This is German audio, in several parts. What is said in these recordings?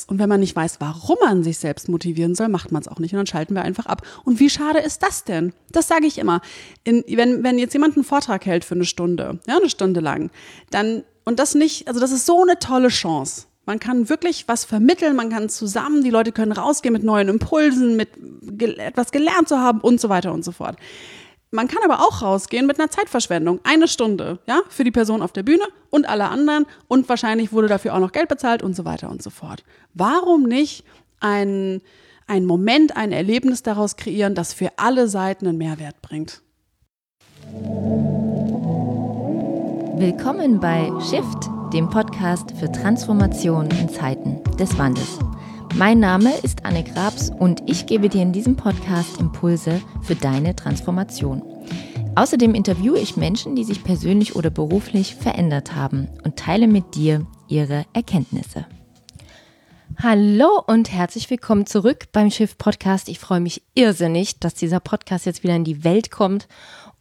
es. Und wenn man nicht weiß, warum man sich selbst motivieren soll, macht man es auch nicht. Und dann schalten wir einfach ab. Und wie schade ist das denn? Das sage ich immer. In, wenn, wenn jetzt jemand einen Vortrag hält für eine Stunde, ja, eine Stunde lang, dann, und das nicht, also das ist so eine tolle Chance. Man kann wirklich was vermitteln, man kann zusammen, die Leute können rausgehen mit neuen Impulsen, mit etwas gelernt zu haben und so weiter und so fort. Man kann aber auch rausgehen mit einer Zeitverschwendung. Eine Stunde, ja, für die Person auf der Bühne und alle anderen. Und wahrscheinlich wurde dafür auch noch Geld bezahlt und so weiter und so fort. Warum nicht ein, ein Moment, ein Erlebnis daraus kreieren, das für alle Seiten einen Mehrwert bringt? Willkommen bei Shift, dem Podcast für Transformation in Zeiten des Wandels. Mein Name ist Anne Grabs und ich gebe dir in diesem Podcast Impulse für deine Transformation. Außerdem interviewe ich Menschen, die sich persönlich oder beruflich verändert haben und teile mit dir ihre Erkenntnisse. Hallo und herzlich willkommen zurück beim Schiff Podcast. Ich freue mich irrsinnig, dass dieser Podcast jetzt wieder in die Welt kommt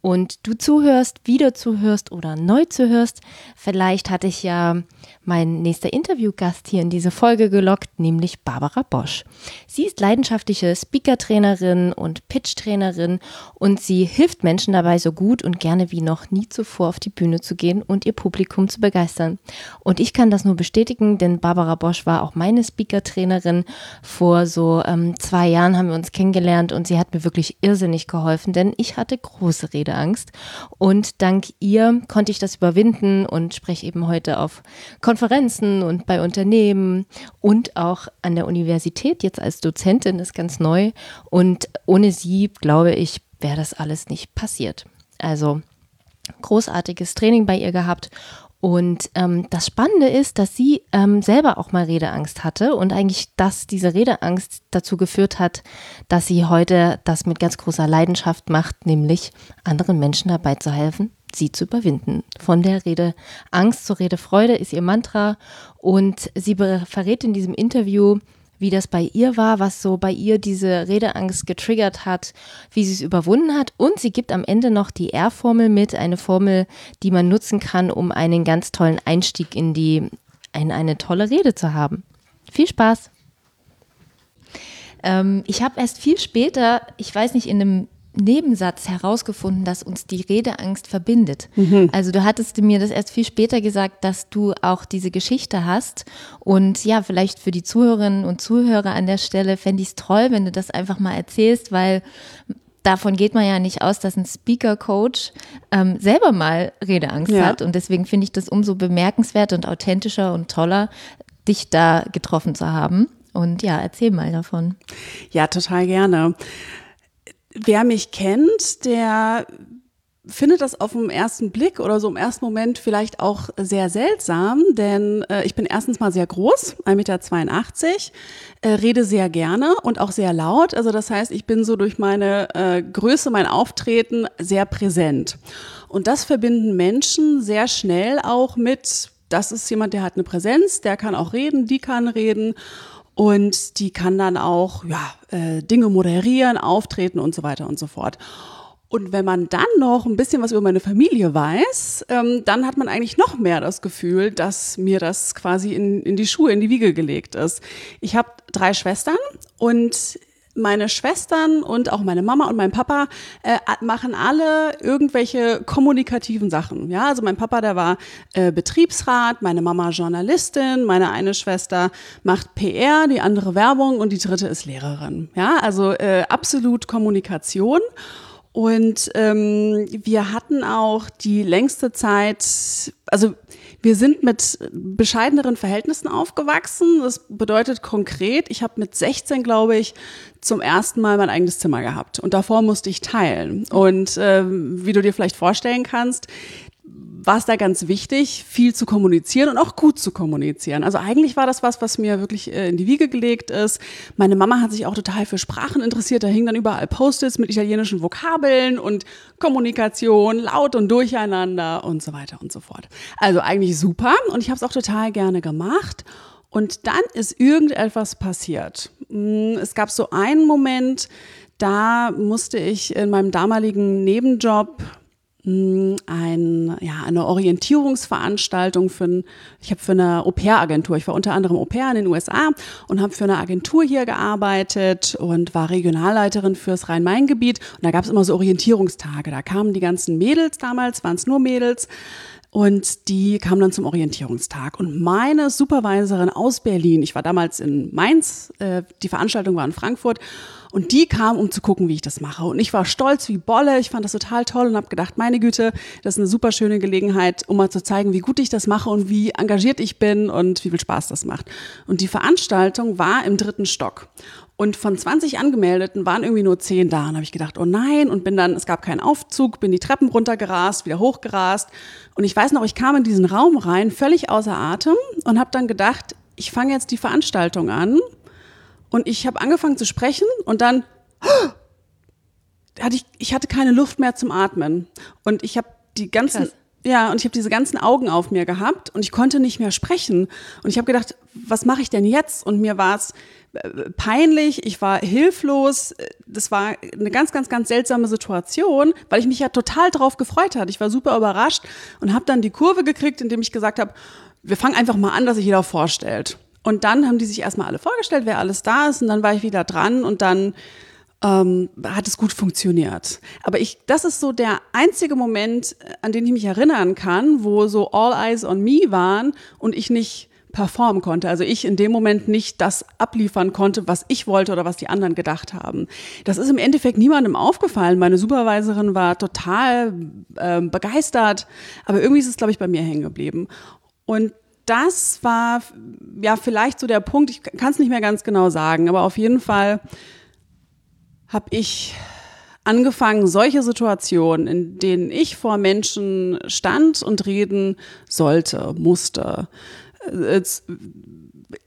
und du zuhörst, wieder zuhörst oder neu zuhörst. Vielleicht hatte ich ja mein nächster Interviewgast hier in diese Folge gelockt, nämlich Barbara Bosch. Sie ist leidenschaftliche Speaker-Trainerin und Pitch-Trainerin und sie hilft Menschen dabei, so gut und gerne wie noch nie zuvor auf die Bühne zu gehen und ihr Publikum zu begeistern. Und ich kann das nur bestätigen, denn Barbara Bosch war auch meine Speaker-Trainerin. Vor so ähm, zwei Jahren haben wir uns kennengelernt und sie hat mir wirklich irrsinnig geholfen, denn ich hatte große Redeangst und dank ihr konnte ich das überwinden und spreche eben heute auf Konferenzen und bei Unternehmen und auch an der Universität jetzt als Dozentin ist ganz neu. Und ohne sie, glaube ich, wäre das alles nicht passiert. Also großartiges Training bei ihr gehabt und ähm, das Spannende ist, dass sie ähm, selber auch mal Redeangst hatte und eigentlich, dass diese Redeangst dazu geführt hat, dass sie heute das mit ganz großer Leidenschaft macht, nämlich anderen Menschen dabei zu helfen, sie zu überwinden. Von der Rede Angst zur Rede Freude ist ihr Mantra und sie verrät in diesem Interview, wie das bei ihr war, was so bei ihr diese Redeangst getriggert hat, wie sie es überwunden hat und sie gibt am Ende noch die R-Formel mit, eine Formel, die man nutzen kann, um einen ganz tollen Einstieg in die in eine tolle Rede zu haben. Viel Spaß! Ähm, ich habe erst viel später, ich weiß nicht, in einem Nebensatz herausgefunden, dass uns die Redeangst verbindet. Mhm. Also du hattest mir das erst viel später gesagt, dass du auch diese Geschichte hast. Und ja, vielleicht für die Zuhörerinnen und Zuhörer an der Stelle fände ich es toll, wenn du das einfach mal erzählst, weil davon geht man ja nicht aus, dass ein Speaker-Coach ähm, selber mal Redeangst ja. hat. Und deswegen finde ich das umso bemerkenswert und authentischer und toller, dich da getroffen zu haben. Und ja, erzähl mal davon. Ja, total gerne. Wer mich kennt, der findet das auf den ersten Blick oder so im ersten Moment vielleicht auch sehr seltsam, denn äh, ich bin erstens mal sehr groß, 1,82 Meter, äh, rede sehr gerne und auch sehr laut. Also das heißt, ich bin so durch meine äh, Größe, mein Auftreten sehr präsent. Und das verbinden Menschen sehr schnell auch mit, das ist jemand, der hat eine Präsenz, der kann auch reden, die kann reden. Und die kann dann auch ja, äh, Dinge moderieren, auftreten und so weiter und so fort. Und wenn man dann noch ein bisschen was über meine Familie weiß, ähm, dann hat man eigentlich noch mehr das Gefühl, dass mir das quasi in, in die Schuhe, in die Wiege gelegt ist. Ich habe drei Schwestern und meine Schwestern und auch meine Mama und mein Papa äh, machen alle irgendwelche kommunikativen Sachen. Ja, also mein Papa, der war äh, Betriebsrat, meine Mama Journalistin, meine eine Schwester macht PR, die andere Werbung und die dritte ist Lehrerin. Ja, also äh, absolut Kommunikation. Und ähm, wir hatten auch die längste Zeit, also wir sind mit bescheideneren Verhältnissen aufgewachsen. Das bedeutet konkret, ich habe mit 16, glaube ich, zum ersten Mal mein eigenes Zimmer gehabt. Und davor musste ich teilen. Und ähm, wie du dir vielleicht vorstellen kannst, war es da ganz wichtig, viel zu kommunizieren und auch gut zu kommunizieren. Also eigentlich war das was, was mir wirklich äh, in die Wiege gelegt ist. Meine Mama hat sich auch total für Sprachen interessiert. Da hingen dann überall Post-its mit italienischen Vokabeln und Kommunikation, laut und durcheinander und so weiter und so fort. Also eigentlich super und ich habe es auch total gerne gemacht. Und dann ist irgendetwas passiert. Hm, es gab so einen Moment, da musste ich in meinem damaligen Nebenjob hm, ein, ja, eine Orientierungsveranstaltung für ein, ich habe für eine Au-pair-Agentur, ich war unter anderem Au-pair in den USA und habe für eine Agentur hier gearbeitet und war Regionalleiterin fürs Rhein-Main-Gebiet und da gab es immer so Orientierungstage, da kamen die ganzen Mädels damals, waren es nur Mädels und die kam dann zum Orientierungstag. Und meine Supervisorin aus Berlin, ich war damals in Mainz, äh, die Veranstaltung war in Frankfurt, und die kam, um zu gucken, wie ich das mache. Und ich war stolz wie Bolle. Ich fand das total toll und habe gedacht, meine Güte, das ist eine super schöne Gelegenheit, um mal zu zeigen, wie gut ich das mache und wie engagiert ich bin und wie viel Spaß das macht. Und die Veranstaltung war im dritten Stock. Und von 20 Angemeldeten waren irgendwie nur 10 da. Und habe ich gedacht, oh nein, und bin dann, es gab keinen Aufzug, bin die Treppen runtergerast, wieder hochgerast. Und ich weiß noch, ich kam in diesen Raum rein, völlig außer Atem und habe dann gedacht, ich fange jetzt die Veranstaltung an. Und ich habe angefangen zu sprechen und dann hatte ich, ich hatte keine Luft mehr zum Atmen. Und ich habe die ganzen, Krass. Ja, und ich habe diese ganzen Augen auf mir gehabt und ich konnte nicht mehr sprechen. Und ich habe gedacht, was mache ich denn jetzt? Und mir war es peinlich, ich war hilflos. Das war eine ganz, ganz, ganz seltsame Situation, weil ich mich ja total drauf gefreut hatte. Ich war super überrascht und habe dann die Kurve gekriegt, indem ich gesagt habe, wir fangen einfach mal an, dass sich jeder vorstellt. Und dann haben die sich erstmal alle vorgestellt, wer alles da ist. Und dann war ich wieder dran und dann ähm, hat es gut funktioniert. Aber ich, das ist so der einzige Moment, an den ich mich erinnern kann, wo so All Eyes on Me waren und ich nicht performen konnte. Also ich in dem Moment nicht das abliefern konnte, was ich wollte oder was die anderen gedacht haben. Das ist im Endeffekt niemandem aufgefallen. Meine Supervisorin war total äh, begeistert, aber irgendwie ist es, glaube ich, bei mir hängen geblieben. Und das war ja vielleicht so der Punkt, ich kann es nicht mehr ganz genau sagen, aber auf jeden Fall habe ich angefangen, solche Situationen, in denen ich vor Menschen stand und reden sollte, musste,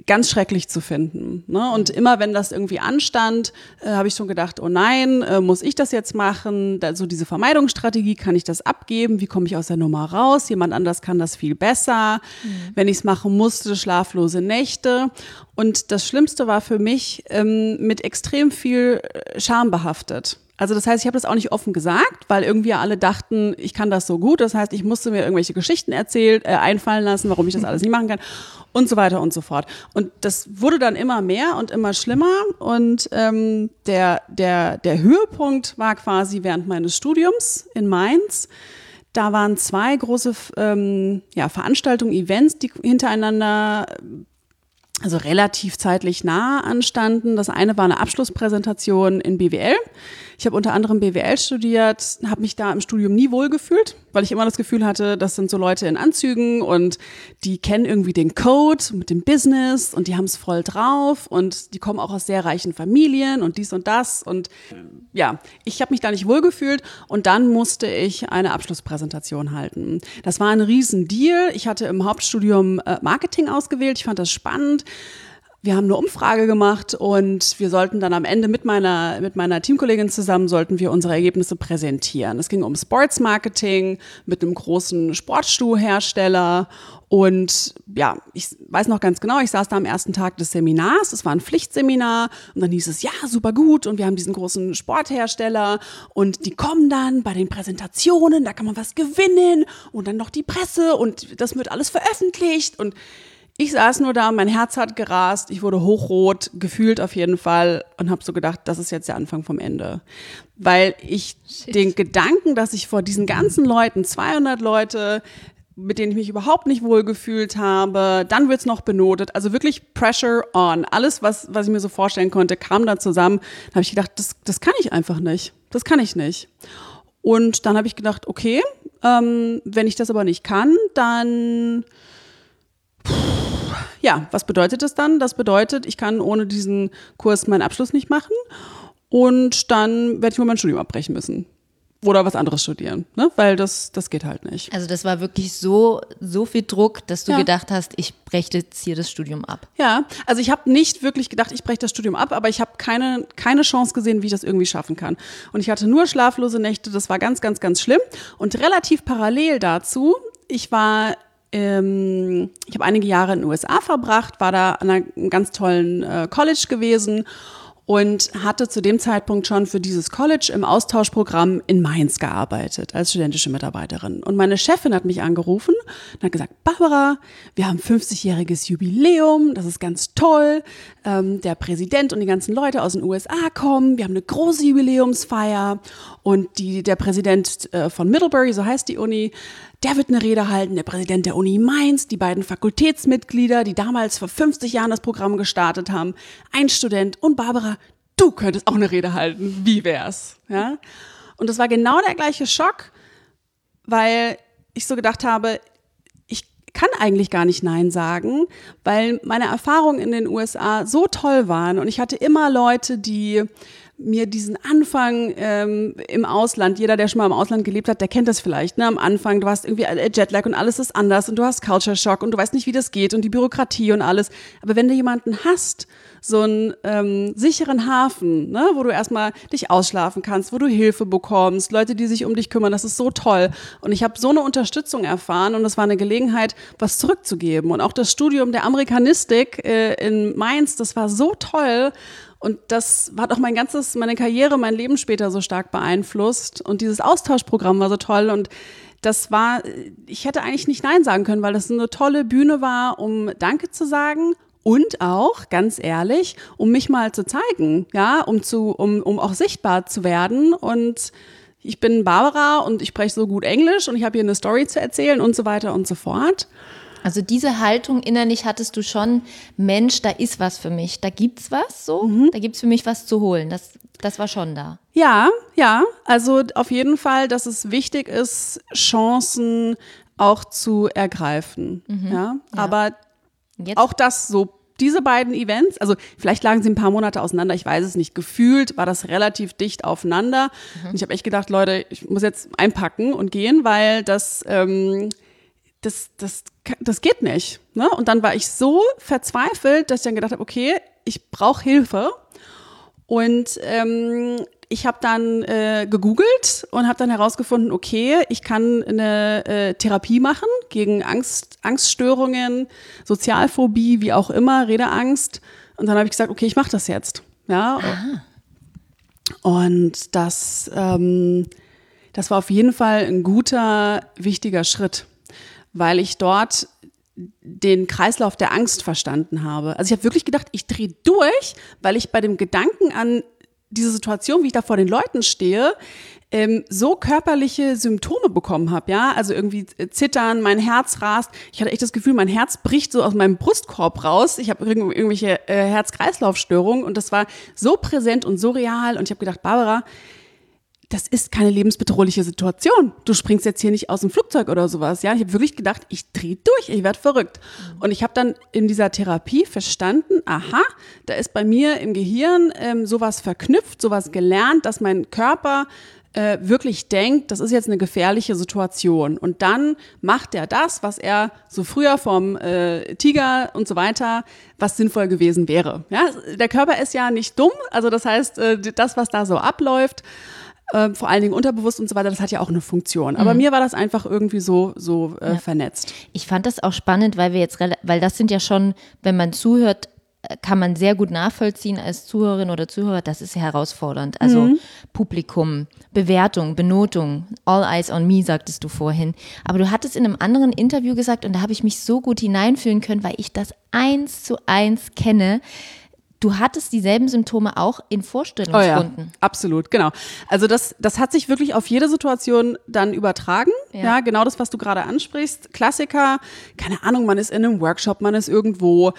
ganz schrecklich zu finden. Ne? Und immer wenn das irgendwie anstand, äh, habe ich schon gedacht, oh nein, äh, muss ich das jetzt machen? Da, so diese Vermeidungsstrategie, kann ich das abgeben? Wie komme ich aus der Nummer raus? Jemand anders kann das viel besser. Mhm. Wenn ich es machen musste, schlaflose Nächte. Und das Schlimmste war für mich ähm, mit extrem viel äh, Scham behaftet. Also das heißt, ich habe das auch nicht offen gesagt, weil irgendwie alle dachten, ich kann das so gut. Das heißt, ich musste mir irgendwelche Geschichten erzählt, äh, einfallen lassen, warum ich das alles nicht machen kann und so weiter und so fort. Und das wurde dann immer mehr und immer schlimmer. Und ähm, der, der, der Höhepunkt war quasi während meines Studiums in Mainz. Da waren zwei große ähm, ja, Veranstaltungen, Events, die hintereinander also relativ zeitlich nah anstanden. Das eine war eine Abschlusspräsentation in BWL. Ich habe unter anderem BWL studiert, habe mich da im Studium nie wohlgefühlt, weil ich immer das Gefühl hatte, das sind so Leute in Anzügen und die kennen irgendwie den Code mit dem Business und die haben es voll drauf und die kommen auch aus sehr reichen Familien und dies und das und ja, ich habe mich da nicht wohlgefühlt und dann musste ich eine Abschlusspräsentation halten. Das war ein Riesendeal. Ich hatte im Hauptstudium äh, Marketing ausgewählt. Ich fand das spannend wir haben eine Umfrage gemacht und wir sollten dann am Ende mit meiner, mit meiner Teamkollegin zusammen sollten wir unsere Ergebnisse präsentieren. Es ging um Sports Marketing mit einem großen Sportschuhhersteller und ja, ich weiß noch ganz genau, ich saß da am ersten Tag des Seminars, es war ein Pflichtseminar und dann hieß es, ja, super gut und wir haben diesen großen Sporthersteller und die kommen dann bei den Präsentationen, da kann man was gewinnen und dann noch die Presse und das wird alles veröffentlicht und ich saß nur da, mein Herz hat gerast, ich wurde hochrot, gefühlt auf jeden Fall und habe so gedacht, das ist jetzt der Anfang vom Ende. Weil ich Shit. den Gedanken, dass ich vor diesen ganzen Leuten, 200 Leute, mit denen ich mich überhaupt nicht wohlgefühlt habe, dann wird's noch benotet. Also wirklich Pressure on. Alles, was, was ich mir so vorstellen konnte, kam da zusammen. Da habe ich gedacht, das, das kann ich einfach nicht. Das kann ich nicht. Und dann habe ich gedacht, okay, ähm, wenn ich das aber nicht kann, dann ja, was bedeutet das dann? Das bedeutet, ich kann ohne diesen Kurs meinen Abschluss nicht machen und dann werde ich wohl mein Studium abbrechen müssen. Oder was anderes studieren, ne? weil das, das geht halt nicht. Also das war wirklich so, so viel Druck, dass du ja. gedacht hast, ich breche jetzt hier das Studium ab. Ja, also ich habe nicht wirklich gedacht, ich breche das Studium ab, aber ich habe keine, keine Chance gesehen, wie ich das irgendwie schaffen kann. Und ich hatte nur schlaflose Nächte, das war ganz, ganz, ganz schlimm. Und relativ parallel dazu, ich war ähm, ich habe einige Jahre in den USA verbracht, war da an einem ganz tollen äh, College gewesen und hatte zu dem Zeitpunkt schon für dieses College im Austauschprogramm in Mainz gearbeitet als studentische Mitarbeiterin. Und meine Chefin hat mich angerufen und hat gesagt, Barbara, wir haben 50-jähriges Jubiläum, das ist ganz toll. Ähm, der Präsident und die ganzen Leute aus den USA kommen, wir haben eine große Jubiläumsfeier und die, der Präsident äh, von Middlebury, so heißt die Uni, der wird eine Rede halten, der Präsident der Uni Mainz, die beiden Fakultätsmitglieder, die damals vor 50 Jahren das Programm gestartet haben, ein Student und Barbara, du könntest auch eine Rede halten. Wie wär's? Ja? Und das war genau der gleiche Schock, weil ich so gedacht habe, ich kann eigentlich gar nicht Nein sagen, weil meine Erfahrungen in den USA so toll waren und ich hatte immer Leute, die mir diesen Anfang ähm, im Ausland, jeder, der schon mal im Ausland gelebt hat, der kennt das vielleicht, ne? Am Anfang, du hast irgendwie Jetlag und alles ist anders und du hast Culture Shock und du weißt nicht, wie das geht und die Bürokratie und alles. Aber wenn du jemanden hast, so einen ähm, sicheren Hafen, ne, wo du erstmal dich ausschlafen kannst, wo du Hilfe bekommst, Leute, die sich um dich kümmern, das ist so toll. Und ich habe so eine Unterstützung erfahren und das war eine Gelegenheit, was zurückzugeben. Und auch das Studium der Amerikanistik äh, in Mainz, das war so toll. Und das hat auch mein ganzes, meine Karriere, mein Leben später so stark beeinflusst. Und dieses Austauschprogramm war so toll. Und das war, ich hätte eigentlich nicht Nein sagen können, weil das eine tolle Bühne war, um Danke zu sagen und auch, ganz ehrlich, um mich mal zu zeigen, ja, um zu, um, um auch sichtbar zu werden. Und ich bin Barbara und ich spreche so gut Englisch und ich habe hier eine Story zu erzählen und so weiter und so fort. Also diese Haltung innerlich hattest du schon, Mensch, da ist was für mich, da gibt's was so, mhm. da gibt's für mich was zu holen. Das, das war schon da. Ja, ja, also auf jeden Fall, dass es wichtig ist, Chancen auch zu ergreifen. Mhm. Ja? ja, aber Jetzt. auch das so diese beiden Events, also vielleicht lagen sie ein paar Monate auseinander, ich weiß es nicht. Gefühlt war das relativ dicht aufeinander. Mhm. Und ich habe echt gedacht, Leute, ich muss jetzt einpacken und gehen, weil das ähm, das, das, das geht nicht. Ne? Und dann war ich so verzweifelt, dass ich dann gedacht habe, okay, ich brauche Hilfe. Und ähm, ich habe dann äh, gegoogelt und habe dann herausgefunden, okay, ich kann eine äh, Therapie machen gegen Angst, Angststörungen, Sozialphobie, wie auch immer, Redeangst. Und dann habe ich gesagt, okay, ich mache das jetzt. Ja. Aha. Und das, ähm, das war auf jeden Fall ein guter, wichtiger Schritt weil ich dort den Kreislauf der Angst verstanden habe. Also ich habe wirklich gedacht, ich drehe durch, weil ich bei dem Gedanken an diese Situation, wie ich da vor den Leuten stehe, ähm, so körperliche Symptome bekommen habe, ja, also irgendwie äh, zittern, mein Herz rast. Ich hatte echt das Gefühl, mein Herz bricht so aus meinem Brustkorb raus. Ich habe irgendwelche äh, Herz-Kreislauf-Störungen und das war so präsent und so real. Und ich habe gedacht, Barbara, das ist keine lebensbedrohliche Situation. Du springst jetzt hier nicht aus dem Flugzeug oder sowas. Ja, ich habe wirklich gedacht, ich drehe durch, ich werde verrückt. Und ich habe dann in dieser Therapie verstanden, aha, da ist bei mir im Gehirn ähm, sowas verknüpft, sowas gelernt, dass mein Körper äh, wirklich denkt, das ist jetzt eine gefährliche Situation. Und dann macht er das, was er so früher vom äh, Tiger und so weiter, was sinnvoll gewesen wäre. Ja, der Körper ist ja nicht dumm, also das heißt, äh, das, was da so abläuft, äh, vor allen Dingen unterbewusst und so weiter, das hat ja auch eine Funktion. Aber mhm. mir war das einfach irgendwie so, so äh, ja. vernetzt. Ich fand das auch spannend, weil wir jetzt, weil das sind ja schon, wenn man zuhört, äh, kann man sehr gut nachvollziehen als Zuhörerin oder Zuhörer, das ist herausfordernd. Also mhm. Publikum, Bewertung, Benotung, all eyes on me, sagtest du vorhin. Aber du hattest in einem anderen Interview gesagt, und da habe ich mich so gut hineinfühlen können, weil ich das eins zu eins kenne, Du hattest dieselben Symptome auch in Vorstellungsrunden. Oh ja, absolut, genau. Also das, das hat sich wirklich auf jede Situation dann übertragen. Ja, ja genau das, was du gerade ansprichst. Klassiker, keine Ahnung, man ist in einem Workshop, man ist irgendwo,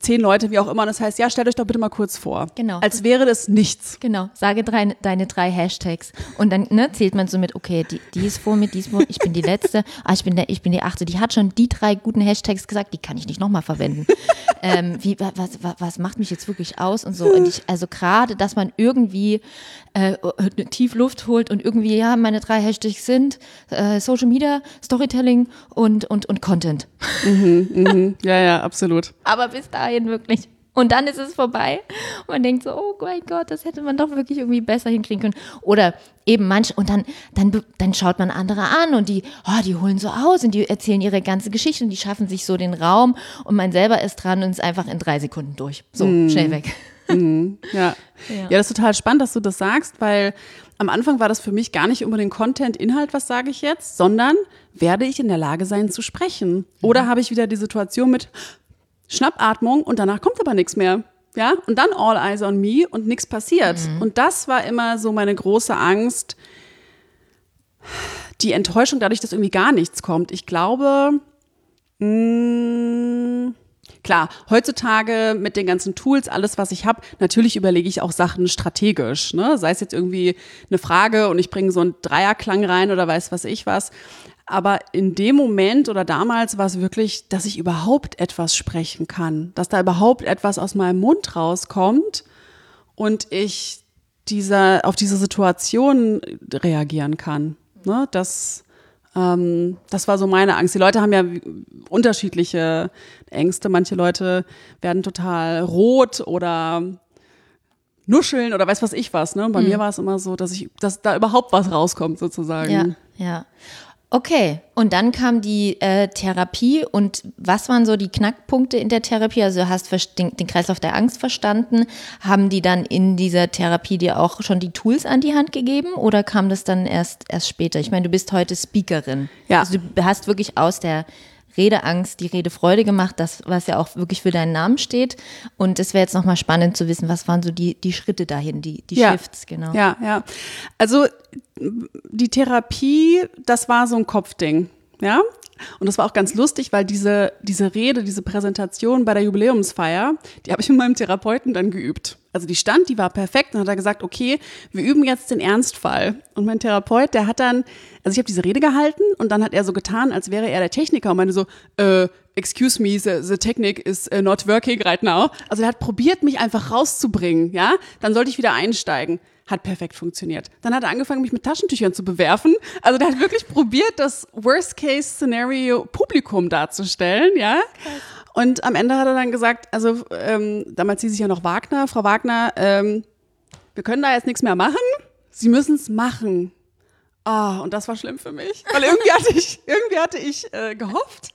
zehn Leute, wie auch immer. Das heißt, ja, stellt euch doch bitte mal kurz vor. Genau. Als wäre das nichts. Genau. Sage drei, deine drei Hashtags. Und dann ne, zählt man so mit, okay, die, die ist vor mir, die ist vor mir, ich bin die Letzte, ah, ich bin, der, ich bin die Achte. Die hat schon die drei guten Hashtags gesagt, die kann ich nicht nochmal verwenden. ähm, wie, was, was, was macht mich jetzt wirklich aus und so. Und ich, also gerade, dass man irgendwie äh, tief Luft holt und irgendwie, ja, meine drei Hashtags sind äh, Social Media, Storytelling und, und, und Content. Mhm, mhm. Ja, ja, absolut. Aber bis dahin wirklich. Und dann ist es vorbei. Und man denkt so, oh mein Gott, das hätte man doch wirklich irgendwie besser hinkriegen können. Oder eben manche, und dann, dann, dann schaut man andere an und die, oh, die holen so aus und die erzählen ihre ganze Geschichte und die schaffen sich so den Raum und man selber ist dran und ist einfach in drei Sekunden durch. So, mm. schnell weg. Mhm, ja. ja. ja, das ist total spannend, dass du das sagst, weil am Anfang war das für mich gar nicht unbedingt Content, Inhalt, was sage ich jetzt, sondern werde ich in der Lage sein zu sprechen? Oder mhm. habe ich wieder die Situation mit Schnappatmung und danach kommt aber nichts mehr? Ja, und dann all eyes on me und nichts passiert. Mhm. Und das war immer so meine große Angst, die Enttäuschung dadurch, dass irgendwie gar nichts kommt. Ich glaube, mh, mm, Klar, heutzutage mit den ganzen Tools, alles, was ich habe, natürlich überlege ich auch Sachen strategisch. Ne? Sei es jetzt irgendwie eine Frage und ich bringe so einen Dreierklang rein oder weiß was ich was. Aber in dem Moment oder damals war es wirklich, dass ich überhaupt etwas sprechen kann, dass da überhaupt etwas aus meinem Mund rauskommt und ich dieser, auf diese Situation reagieren kann. Ne? Das, ähm, das war so meine Angst. Die Leute haben ja unterschiedliche Ängste. Manche Leute werden total rot oder nuscheln oder weiß was ich was. Ne? Bei mhm. mir war es immer so, dass ich, dass da überhaupt was rauskommt sozusagen. Ja, ja. Okay, und dann kam die äh, Therapie und was waren so die Knackpunkte in der Therapie? Also du hast den, den Kreislauf der Angst verstanden. Haben die dann in dieser Therapie dir auch schon die Tools an die Hand gegeben oder kam das dann erst, erst später? Ich meine, du bist heute Speakerin. Ja. Also du hast wirklich aus der Redeangst die Redefreude gemacht, das, was ja auch wirklich für deinen Namen steht. Und es wäre jetzt nochmal spannend zu wissen, was waren so die, die Schritte dahin, die, die ja. Shifts, genau. Ja, ja. Also die Therapie, das war so ein Kopfding. Ja, und das war auch ganz lustig, weil diese, diese Rede, diese Präsentation bei der Jubiläumsfeier, die habe ich mit meinem Therapeuten dann geübt. Also die stand, die war perfekt. Dann hat er gesagt, okay, wir üben jetzt den Ernstfall. Und mein Therapeut, der hat dann, also ich habe diese Rede gehalten und dann hat er so getan, als wäre er der Techniker und meinte so, äh, excuse me, the, the technique is uh, not working right now. Also er hat probiert, mich einfach rauszubringen, ja. Dann sollte ich wieder einsteigen hat perfekt funktioniert. Dann hat er angefangen, mich mit Taschentüchern zu bewerfen. Also der hat wirklich probiert, das Worst-Case-Szenario Publikum darzustellen, ja. Und am Ende hat er dann gesagt, also ähm, damals hieß ich ja noch Wagner, Frau Wagner, ähm, wir können da jetzt nichts mehr machen. Sie müssen es machen. Ah, oh, und das war schlimm für mich, weil irgendwie hatte ich, irgendwie hatte ich äh, gehofft,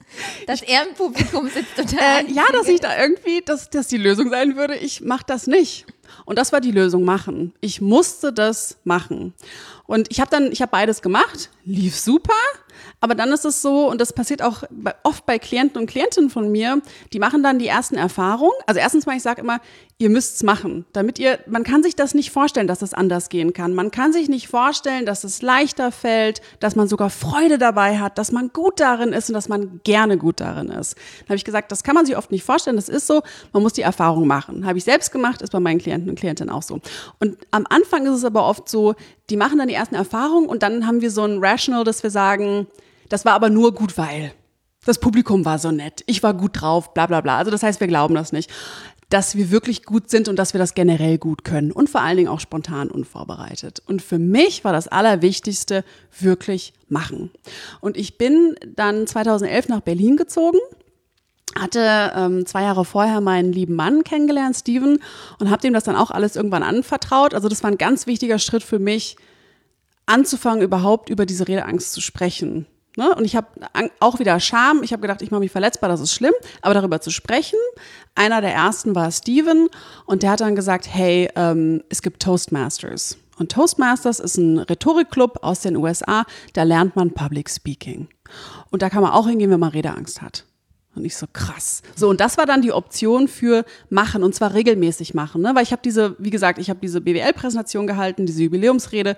dass er im Publikum sitzt total. Äh, ja, dass ich da irgendwie, dass das die Lösung sein würde. Ich mach das nicht. Und das war die Lösung machen. Ich musste das machen. Und ich habe dann, ich habe beides gemacht, lief super. Aber dann ist es so, und das passiert auch oft bei Klienten und Klientinnen von mir, die machen dann die ersten Erfahrungen. Also erstens mal, ich sage immer, ihr müsst's machen, damit ihr, man kann sich das nicht vorstellen, dass es anders gehen kann. Man kann sich nicht vorstellen, dass es leichter fällt, dass man sogar Freude dabei hat, dass man gut darin ist und dass man gerne gut darin ist. Dann habe ich gesagt, das kann man sich oft nicht vorstellen, das ist so, man muss die Erfahrung machen. Habe ich selbst gemacht, ist bei meinen Klienten und Klientinnen auch so. Und am Anfang ist es aber oft so, die machen dann die ersten Erfahrungen und dann haben wir so ein Rational, dass wir sagen, das war aber nur gut, weil das Publikum war so nett, ich war gut drauf, bla bla bla. Also das heißt, wir glauben das nicht. Dass wir wirklich gut sind und dass wir das generell gut können und vor allen Dingen auch spontan unvorbereitet. Und für mich war das Allerwichtigste wirklich machen. Und ich bin dann 2011 nach Berlin gezogen hatte ähm, zwei Jahre vorher meinen lieben Mann kennengelernt, Steven, und habe dem das dann auch alles irgendwann anvertraut. Also das war ein ganz wichtiger Schritt für mich, anzufangen, überhaupt über diese Redeangst zu sprechen. Ne? Und ich habe auch wieder Scham. Ich habe gedacht, ich mache mich verletzbar, das ist schlimm. Aber darüber zu sprechen. Einer der ersten war Steven und der hat dann gesagt, hey, ähm, es gibt Toastmasters. Und Toastmasters ist ein Rhetorikclub aus den USA. Da lernt man Public Speaking. Und da kann man auch hingehen, wenn man Redeangst hat. Und ich so krass. So und das war dann die Option für machen und zwar regelmäßig machen, ne? weil ich habe diese, wie gesagt, ich habe diese BWL-Präsentation gehalten, diese Jubiläumsrede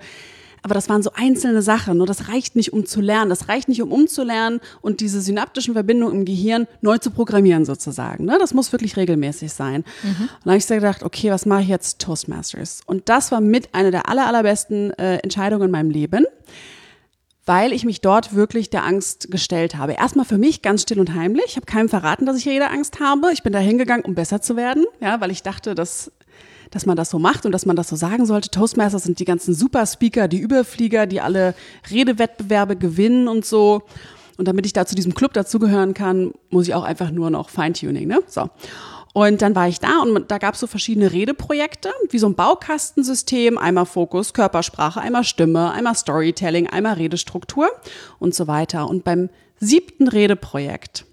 aber das waren so einzelne Sachen. Und das reicht nicht, um zu lernen. Das reicht nicht, um umzulernen und diese synaptischen Verbindungen im Gehirn neu zu programmieren sozusagen. Ne? Das muss wirklich regelmäßig sein. Mhm. Und dann habe ich so gedacht, okay, was mache ich jetzt Toastmasters? Und das war mit einer der aller, allerbesten äh, Entscheidungen in meinem Leben weil ich mich dort wirklich der Angst gestellt habe. Erstmal für mich ganz still und heimlich. Ich habe keinem verraten, dass ich Angst habe. Ich bin da hingegangen, um besser zu werden, ja, weil ich dachte, dass dass man das so macht und dass man das so sagen sollte. Toastmasters sind die ganzen Superspeaker, die Überflieger, die alle Redewettbewerbe gewinnen und so. Und damit ich da zu diesem Club dazugehören kann, muss ich auch einfach nur noch Feintuning, ne? So. Und dann war ich da und da gab es so verschiedene Redeprojekte, wie so ein Baukastensystem, einmal Fokus, Körpersprache, einmal Stimme, einmal Storytelling, einmal Redestruktur und so weiter. Und beim siebten Redeprojekt,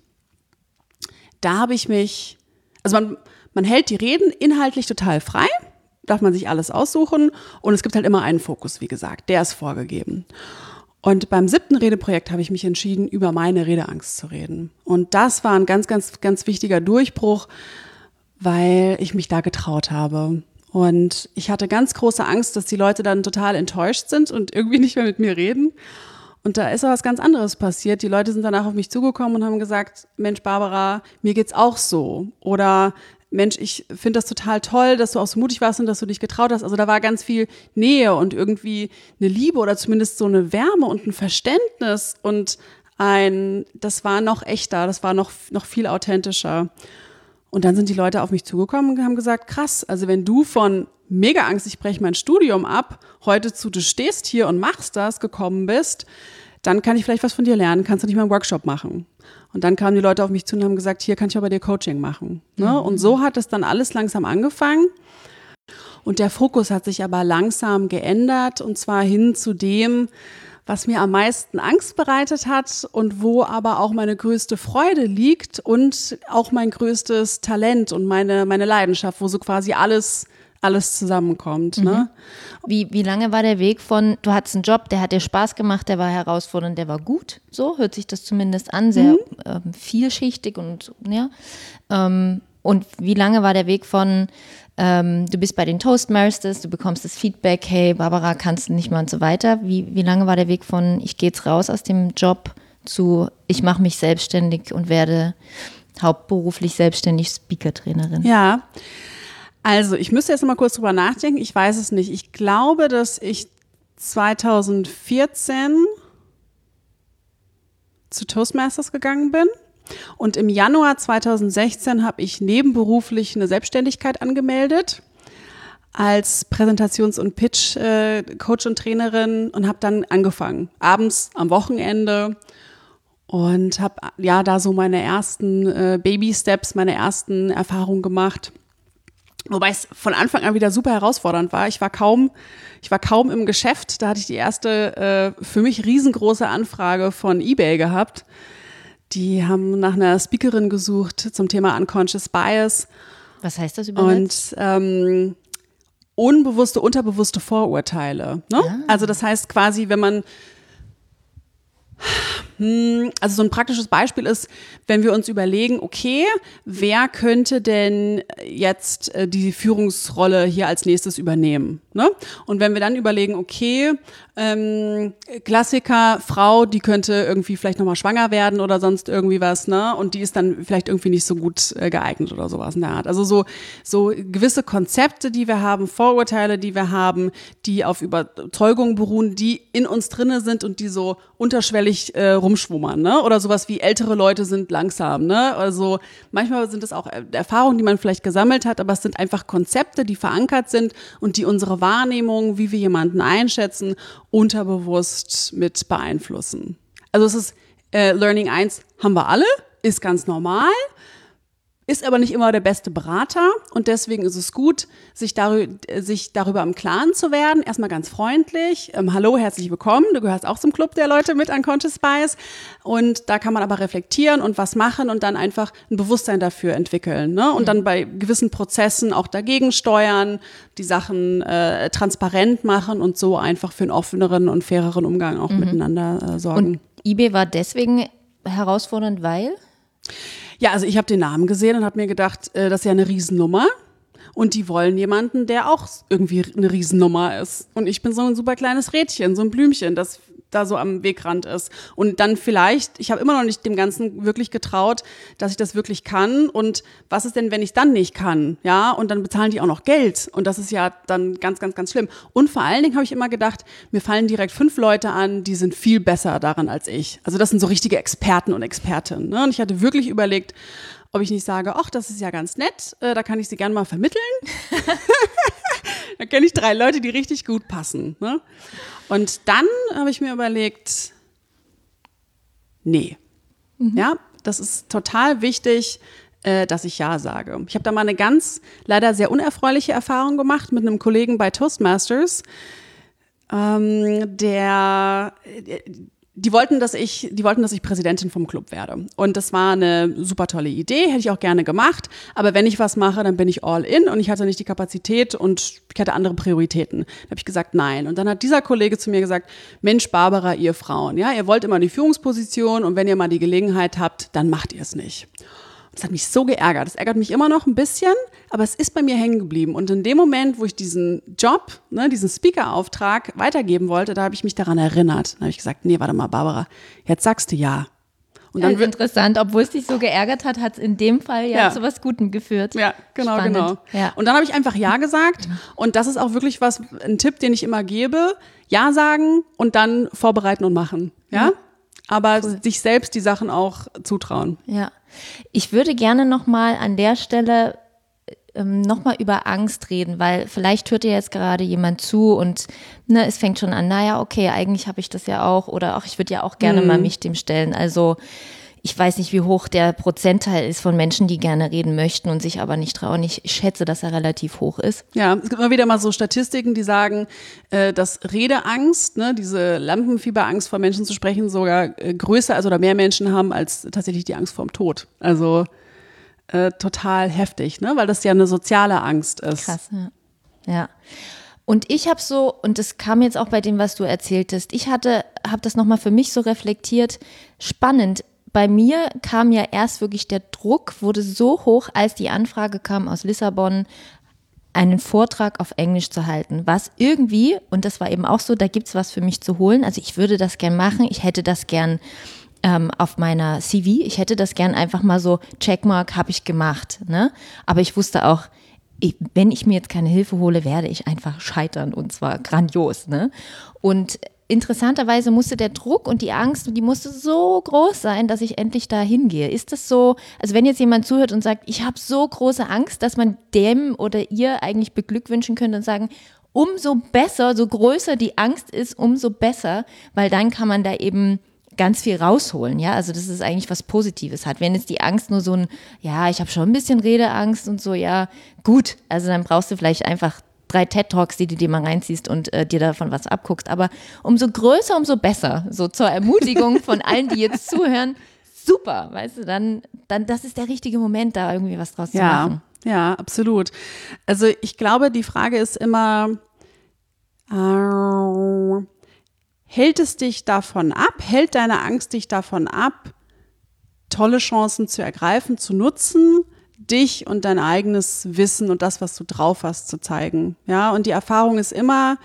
da habe ich mich, also man, man hält die Reden inhaltlich total frei, darf man sich alles aussuchen und es gibt halt immer einen Fokus, wie gesagt, der ist vorgegeben. Und beim siebten Redeprojekt habe ich mich entschieden, über meine Redeangst zu reden. Und das war ein ganz, ganz, ganz wichtiger Durchbruch, weil ich mich da getraut habe. Und ich hatte ganz große Angst, dass die Leute dann total enttäuscht sind und irgendwie nicht mehr mit mir reden. Und da ist aber was ganz anderes passiert. Die Leute sind danach auf mich zugekommen und haben gesagt, Mensch, Barbara, mir geht's auch so. Oder Mensch, ich finde das total toll, dass du auch so mutig warst und dass du dich getraut hast. Also da war ganz viel Nähe und irgendwie eine Liebe oder zumindest so eine Wärme und ein Verständnis und ein, das war noch echter, das war noch, noch viel authentischer. Und dann sind die Leute auf mich zugekommen und haben gesagt, krass, also wenn du von mega Angst, ich breche mein Studium ab, heute zu, du stehst hier und machst das, gekommen bist, dann kann ich vielleicht was von dir lernen, kannst du nicht mal einen Workshop machen. Und dann kamen die Leute auf mich zu und haben gesagt, hier kann ich bei dir Coaching machen. Ne? Mhm. Und so hat es dann alles langsam angefangen. Und der Fokus hat sich aber langsam geändert und zwar hin zu dem, was mir am meisten Angst bereitet hat und wo aber auch meine größte Freude liegt und auch mein größtes Talent und meine, meine Leidenschaft, wo so quasi alles alles zusammenkommt. Ne? Mhm. Ne? Wie, wie lange war der Weg von, du hattest einen Job, der hat dir Spaß gemacht, der war herausfordernd, der war gut, so hört sich das zumindest an, sehr mhm. ähm, vielschichtig und ja. Ähm, und wie lange war der Weg von, ähm, du bist bei den Toastmasters, du bekommst das Feedback, hey Barbara, kannst du nicht mal und so weiter. Wie, wie lange war der Weg von, ich gehe jetzt raus aus dem Job zu, ich mache mich selbstständig und werde hauptberuflich selbstständig Speaker-Trainerin? Ja, also, ich müsste jetzt mal kurz drüber nachdenken. Ich weiß es nicht. Ich glaube, dass ich 2014 zu Toastmasters gegangen bin. Und im Januar 2016 habe ich nebenberuflich eine Selbstständigkeit angemeldet als Präsentations- und Pitch-Coach äh, und Trainerin und habe dann angefangen, abends am Wochenende und habe ja da so meine ersten äh, Baby-Steps, meine ersten Erfahrungen gemacht. Wobei es von Anfang an wieder super herausfordernd war. Ich war kaum, ich war kaum im Geschäft. Da hatte ich die erste äh, für mich riesengroße Anfrage von eBay gehabt. Die haben nach einer Speakerin gesucht zum Thema Unconscious Bias. Was heißt das überhaupt? Und ähm, unbewusste, unterbewusste Vorurteile. Ne? Ah. Also das heißt quasi, wenn man also so ein praktisches Beispiel ist, wenn wir uns überlegen, okay, wer könnte denn jetzt äh, die Führungsrolle hier als nächstes übernehmen? Ne? Und wenn wir dann überlegen, okay, ähm, Klassiker, Frau, die könnte irgendwie vielleicht nochmal schwanger werden oder sonst irgendwie was, ne? Und die ist dann vielleicht irgendwie nicht so gut äh, geeignet oder sowas in der Art. Also so, so gewisse Konzepte, die wir haben, Vorurteile, die wir haben, die auf Überzeugungen beruhen, die in uns drinne sind und die so unterschwellig äh, rumschwummern, ne? Oder sowas wie ältere Leute sind langsam, ne? Also manchmal sind es auch Erfahrungen, die man vielleicht gesammelt hat, aber es sind einfach Konzepte, die verankert sind und die unsere Wahrnehmung, wie wir jemanden einschätzen, unterbewusst mit beeinflussen. Also es ist äh, Learning 1 haben wir alle, ist ganz normal ist aber nicht immer der beste Berater und deswegen ist es gut, sich, darüber, sich darüber im Klaren zu werden. Erstmal ganz freundlich. Ähm, Hallo, herzlich willkommen. Du gehörst auch zum Club der Leute mit Unconscious Bias. Und da kann man aber reflektieren und was machen und dann einfach ein Bewusstsein dafür entwickeln. Ne? Und dann bei gewissen Prozessen auch dagegen steuern, die Sachen äh, transparent machen und so einfach für einen offeneren und faireren Umgang auch mhm. miteinander äh, sorgen. Und eBay war deswegen herausfordernd, weil? Ja, also ich habe den Namen gesehen und habe mir gedacht, äh, das ist ja eine Riesennummer. Und die wollen jemanden, der auch irgendwie eine Riesennummer ist. Und ich bin so ein super kleines Rädchen, so ein Blümchen, das da so am Wegrand ist. Und dann vielleicht, ich habe immer noch nicht dem Ganzen wirklich getraut, dass ich das wirklich kann. Und was ist denn, wenn ich dann nicht kann? Ja, und dann bezahlen die auch noch Geld. Und das ist ja dann ganz, ganz, ganz schlimm. Und vor allen Dingen habe ich immer gedacht, mir fallen direkt fünf Leute an, die sind viel besser daran als ich. Also das sind so richtige Experten und Expertinnen. Ne? Und ich hatte wirklich überlegt, ob ich nicht sage, ach, das ist ja ganz nett, äh, da kann ich sie gerne mal vermitteln. da kenne ich drei Leute, die richtig gut passen. Ne? Und dann habe ich mir überlegt, nee. Mhm. Ja, das ist total wichtig, äh, dass ich Ja sage. Ich habe da mal eine ganz leider sehr unerfreuliche Erfahrung gemacht mit einem Kollegen bei Toastmasters, ähm, der, die wollten, dass ich, die wollten, dass ich Präsidentin vom Club werde. Und das war eine super tolle Idee, hätte ich auch gerne gemacht. Aber wenn ich was mache, dann bin ich all in und ich hatte nicht die Kapazität und ich hatte andere Prioritäten. Da habe ich gesagt, nein. Und dann hat dieser Kollege zu mir gesagt, Mensch, Barbara, ihr Frauen, ja, ihr wollt immer die Führungsposition und wenn ihr mal die Gelegenheit habt, dann macht ihr es nicht. Das hat mich so geärgert. Das ärgert mich immer noch ein bisschen, aber es ist bei mir hängen geblieben. Und in dem Moment, wo ich diesen Job, ne, diesen Speaker-Auftrag weitergeben wollte, da habe ich mich daran erinnert. Da habe ich gesagt, nee, warte mal, Barbara, jetzt sagst du ja. Und dann ja, interessant, obwohl es dich so geärgert hat, hat es in dem Fall ja, ja, zu was Gutem geführt. Ja, genau, Spannend. genau. Ja. Und dann habe ich einfach Ja gesagt. Und das ist auch wirklich was, ein Tipp, den ich immer gebe. Ja sagen und dann vorbereiten und machen. Ja. Mhm. Aber cool. sich selbst die Sachen auch zutrauen. Ja. Ich würde gerne nochmal an der Stelle ähm, nochmal über Angst reden, weil vielleicht hört dir jetzt gerade jemand zu und ne, es fängt schon an, naja, okay, eigentlich habe ich das ja auch oder auch ich würde ja auch gerne mhm. mal mich dem stellen. Also ich weiß nicht, wie hoch der Prozentteil ist von Menschen, die gerne reden möchten und sich aber nicht trauen. Ich schätze, dass er relativ hoch ist. Ja, es gibt immer wieder mal so Statistiken, die sagen, äh, dass Redeangst, ne, diese Lampenfieberangst vor Menschen zu sprechen, sogar äh, größer, also oder mehr Menschen haben als tatsächlich die Angst vorm Tod. Also äh, total heftig, ne, weil das ja eine soziale Angst ist. Krass, ja. Ja. Und ich habe so, und das kam jetzt auch bei dem, was du erzähltest, ich hatte, habe das nochmal für mich so reflektiert, spannend bei mir kam ja erst wirklich der Druck, wurde so hoch, als die Anfrage kam aus Lissabon, einen Vortrag auf Englisch zu halten. Was irgendwie, und das war eben auch so, da gibt's was für mich zu holen. Also ich würde das gern machen, ich hätte das gern ähm, auf meiner CV, ich hätte das gern einfach mal so, Checkmark habe ich gemacht. Ne? Aber ich wusste auch, wenn ich mir jetzt keine Hilfe hole, werde ich einfach scheitern und zwar grandios. Ne? Und interessanterweise musste der Druck und die Angst, die musste so groß sein, dass ich endlich da hingehe. Ist das so, also wenn jetzt jemand zuhört und sagt, ich habe so große Angst, dass man dem oder ihr eigentlich beglückwünschen könnte und sagen, umso besser, so größer die Angst ist, umso besser, weil dann kann man da eben ganz viel rausholen, ja, also das ist eigentlich was Positives hat. Wenn jetzt die Angst nur so ein, ja, ich habe schon ein bisschen Redeangst und so, ja, gut, also dann brauchst du vielleicht einfach drei TED-Talks, die du dir mal reinziehst und äh, dir davon was abguckst. Aber umso größer, umso besser. So zur Ermutigung von allen, die jetzt zuhören. Super, weißt du, dann, dann, das ist der richtige Moment, da irgendwie was draus ja, zu machen. Ja, absolut. Also ich glaube, die Frage ist immer, äh, hält es dich davon ab, hält deine Angst dich davon ab, tolle Chancen zu ergreifen, zu nutzen? Dich und dein eigenes Wissen und das, was du drauf hast, zu zeigen. Ja, und die Erfahrung ist immer,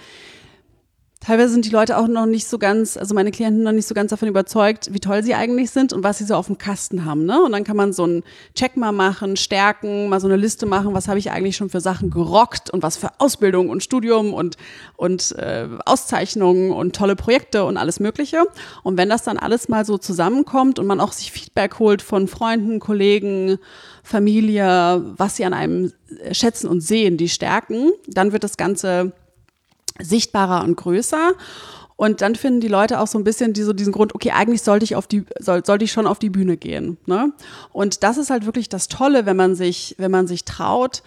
teilweise sind die Leute auch noch nicht so ganz, also meine Klienten noch nicht so ganz davon überzeugt, wie toll sie eigentlich sind und was sie so auf dem Kasten haben. Ne? Und dann kann man so einen Check mal machen, stärken, mal so eine Liste machen, was habe ich eigentlich schon für Sachen gerockt und was für Ausbildung und Studium und, und äh, Auszeichnungen und tolle Projekte und alles Mögliche. Und wenn das dann alles mal so zusammenkommt und man auch sich Feedback holt von Freunden, Kollegen, Familie, was sie an einem schätzen und sehen, die Stärken, dann wird das Ganze sichtbarer und größer. Und dann finden die Leute auch so ein bisschen die, so diesen Grund, okay, eigentlich sollte ich auf die, soll, sollte ich schon auf die Bühne gehen. Ne? Und das ist halt wirklich das Tolle, wenn man sich, wenn man sich traut,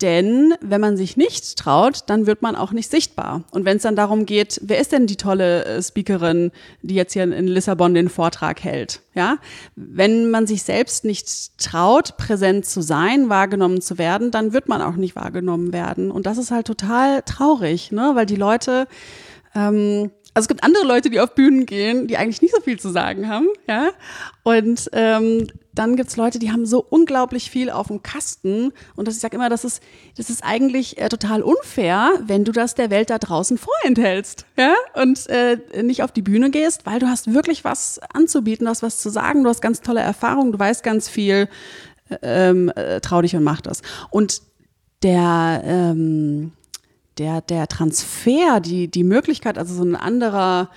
denn wenn man sich nicht traut, dann wird man auch nicht sichtbar. Und wenn es dann darum geht, wer ist denn die tolle äh, Speakerin, die jetzt hier in Lissabon den Vortrag hält? Ja, wenn man sich selbst nicht traut, präsent zu sein, wahrgenommen zu werden, dann wird man auch nicht wahrgenommen werden. Und das ist halt total traurig, ne? Weil die Leute ähm, also es gibt andere Leute, die auf Bühnen gehen, die eigentlich nicht so viel zu sagen haben, ja. Und ähm, dann gibt's Leute, die haben so unglaublich viel auf dem Kasten. Und das, ich sage immer, das ist, das ist eigentlich äh, total unfair, wenn du das der Welt da draußen vorenthältst, ja, und äh, nicht auf die Bühne gehst, weil du hast wirklich was anzubieten, du hast was zu sagen, du hast ganz tolle Erfahrungen, du weißt ganz viel, ähm, äh, trau dich und mach das. Und der ähm, der, der Transfer, die, die Möglichkeit, also so ein anderer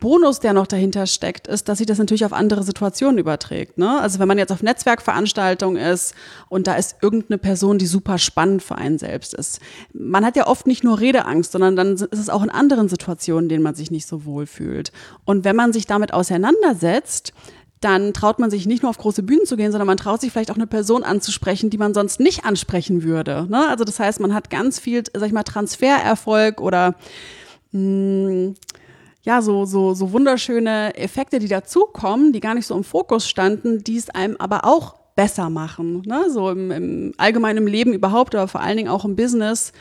Bonus, der noch dahinter steckt, ist, dass sich das natürlich auf andere Situationen überträgt. Ne? Also wenn man jetzt auf Netzwerkveranstaltungen ist und da ist irgendeine Person, die super spannend für einen selbst ist. Man hat ja oft nicht nur Redeangst, sondern dann ist es auch in anderen Situationen, in denen man sich nicht so wohl fühlt. Und wenn man sich damit auseinandersetzt, dann traut man sich nicht nur auf große Bühnen zu gehen, sondern man traut sich vielleicht auch eine Person anzusprechen, die man sonst nicht ansprechen würde. Ne? Also das heißt, man hat ganz viel, sag ich mal, Transfererfolg oder mh, hm, ja, so, so, so wunderschöne Effekte, die dazukommen, die gar nicht so im Fokus standen, die es einem aber auch besser machen. Ne? So im, im allgemeinen Leben überhaupt, aber vor allen Dingen auch im Business,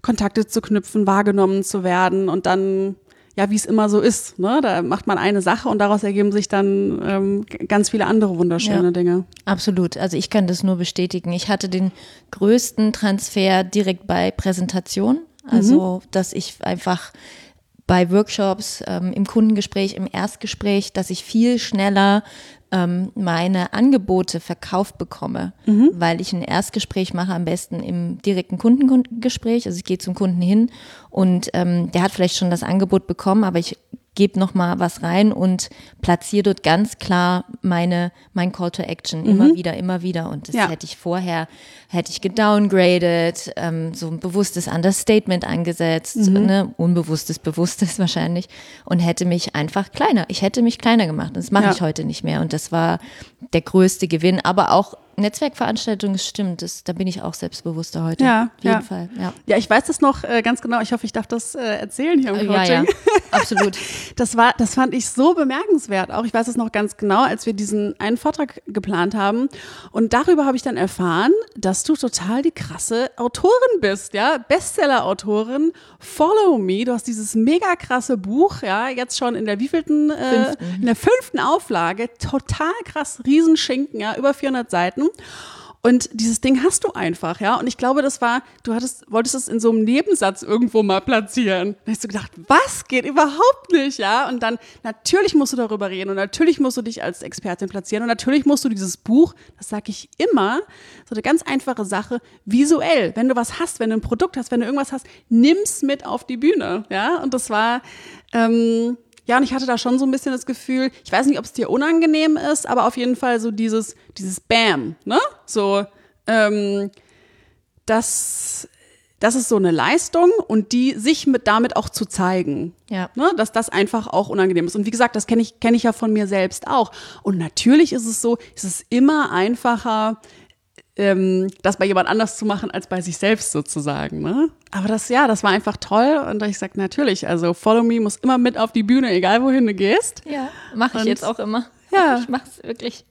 Kontakte zu knüpfen, wahrgenommen zu werden und dann ja, wie es immer so ist. Ne? Da macht man eine Sache und daraus ergeben sich dann ähm, ganz viele andere wunderschöne ja, Dinge. Absolut. Also ich kann das nur bestätigen. Ich hatte den größten Transfer direkt bei Präsentation. Also, mhm. dass ich einfach bei Workshops, ähm, im Kundengespräch, im Erstgespräch, dass ich viel schneller ähm, meine Angebote verkauft bekomme, mhm. weil ich ein Erstgespräch mache, am besten im direkten Kundengespräch. Also ich gehe zum Kunden hin und ähm, der hat vielleicht schon das Angebot bekommen, aber ich gebe noch mal was rein und platziere dort ganz klar meine mein Call to Action mhm. immer wieder, immer wieder. Und das ja. hätte ich vorher hätte ich gedowngraded, ähm, so ein bewusstes Understatement angesetzt, mhm. ne, unbewusstes, bewusstes wahrscheinlich und hätte mich einfach kleiner. Ich hätte mich kleiner gemacht. Das mache ja. ich heute nicht mehr. Und das war der größte Gewinn, aber auch Netzwerkveranstaltungen, stimmt, das, da bin ich auch selbstbewusster heute. Ja, auf jeden ja. Fall. Ja. ja, ich weiß das noch äh, ganz genau. Ich hoffe, ich darf das äh, erzählen hier im Coaching. Ja, ja, absolut. das war, das fand ich so bemerkenswert. Auch ich weiß es noch ganz genau, als wir diesen einen Vortrag geplant haben. Und darüber habe ich dann erfahren, dass du total die krasse Autorin bist, ja, Bestseller-Autorin. Follow Me. Du hast dieses mega krasse Buch, ja, jetzt schon in der wievielten, äh, in der fünften Auflage. Total krass, Riesenschinken, ja, über 400 Seiten. Und dieses Ding hast du einfach, ja. Und ich glaube, das war, du hattest, wolltest es in so einem Nebensatz irgendwo mal platzieren. Da hast du gedacht, was geht überhaupt nicht, ja? Und dann, natürlich musst du darüber reden und natürlich musst du dich als Expertin platzieren und natürlich musst du dieses Buch, das sage ich immer, so eine ganz einfache Sache, visuell. Wenn du was hast, wenn du ein Produkt hast, wenn du irgendwas hast, nimm's mit auf die Bühne, ja. Und das war, ähm, ja, und ich hatte da schon so ein bisschen das Gefühl, ich weiß nicht, ob es dir unangenehm ist, aber auf jeden Fall so dieses, dieses Bam, ne? So, ähm, das, das ist so eine Leistung und die sich mit damit auch zu zeigen. Ja. Ne, dass das einfach auch unangenehm ist. Und wie gesagt, das kenne ich, kenne ich ja von mir selbst auch. Und natürlich ist es so, ist es immer einfacher, ähm, das bei jemand anders zu machen als bei sich selbst sozusagen. Ne? Aber das, ja, das war einfach toll. Und ich sage natürlich, also Follow Me muss immer mit auf die Bühne, egal wohin du gehst. Ja, mache ich und, jetzt auch immer. Ja. Ich mache es wirklich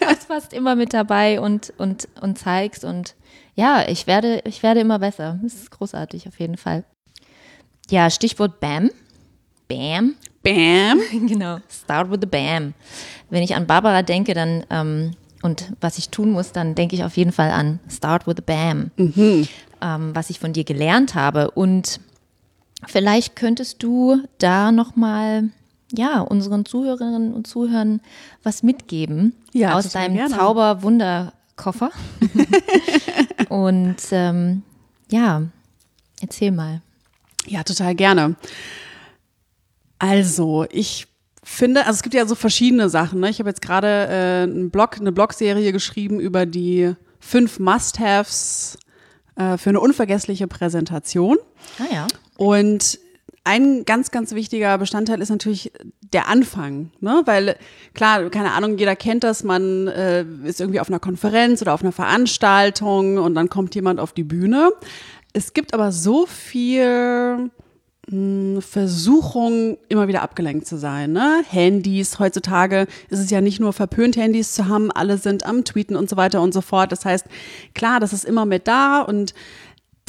mach's fast immer mit dabei und, und, und zeigst. Und ja, ich werde, ich werde immer besser. Das ist großartig auf jeden Fall. Ja, Stichwort BAM. BAM. BAM. genau. Start with the BAM. Wenn ich an Barbara denke, dann ähm, und was ich tun muss, dann denke ich auf jeden Fall an Start with a Bam, mhm. ähm, was ich von dir gelernt habe. Und vielleicht könntest du da nochmal ja, unseren Zuhörerinnen und Zuhörern was mitgeben ja, aus deinem Zauberwunderkoffer. und ähm, ja, erzähl mal. Ja, total gerne. Also, ich finde, also es gibt ja so verschiedene Sachen. Ne? Ich habe jetzt gerade äh, einen Blog, eine Blogserie geschrieben über die fünf Must-Haves äh, für eine unvergessliche Präsentation. Ah ja. Und ein ganz, ganz wichtiger Bestandteil ist natürlich der Anfang, ne? Weil klar, keine Ahnung, jeder kennt das, man äh, ist irgendwie auf einer Konferenz oder auf einer Veranstaltung und dann kommt jemand auf die Bühne. Es gibt aber so viel Versuchung, immer wieder abgelenkt zu sein. Ne? Handys, heutzutage ist es ja nicht nur verpönt, Handys zu haben, alle sind am Tweeten und so weiter und so fort. Das heißt, klar, das ist immer mit da und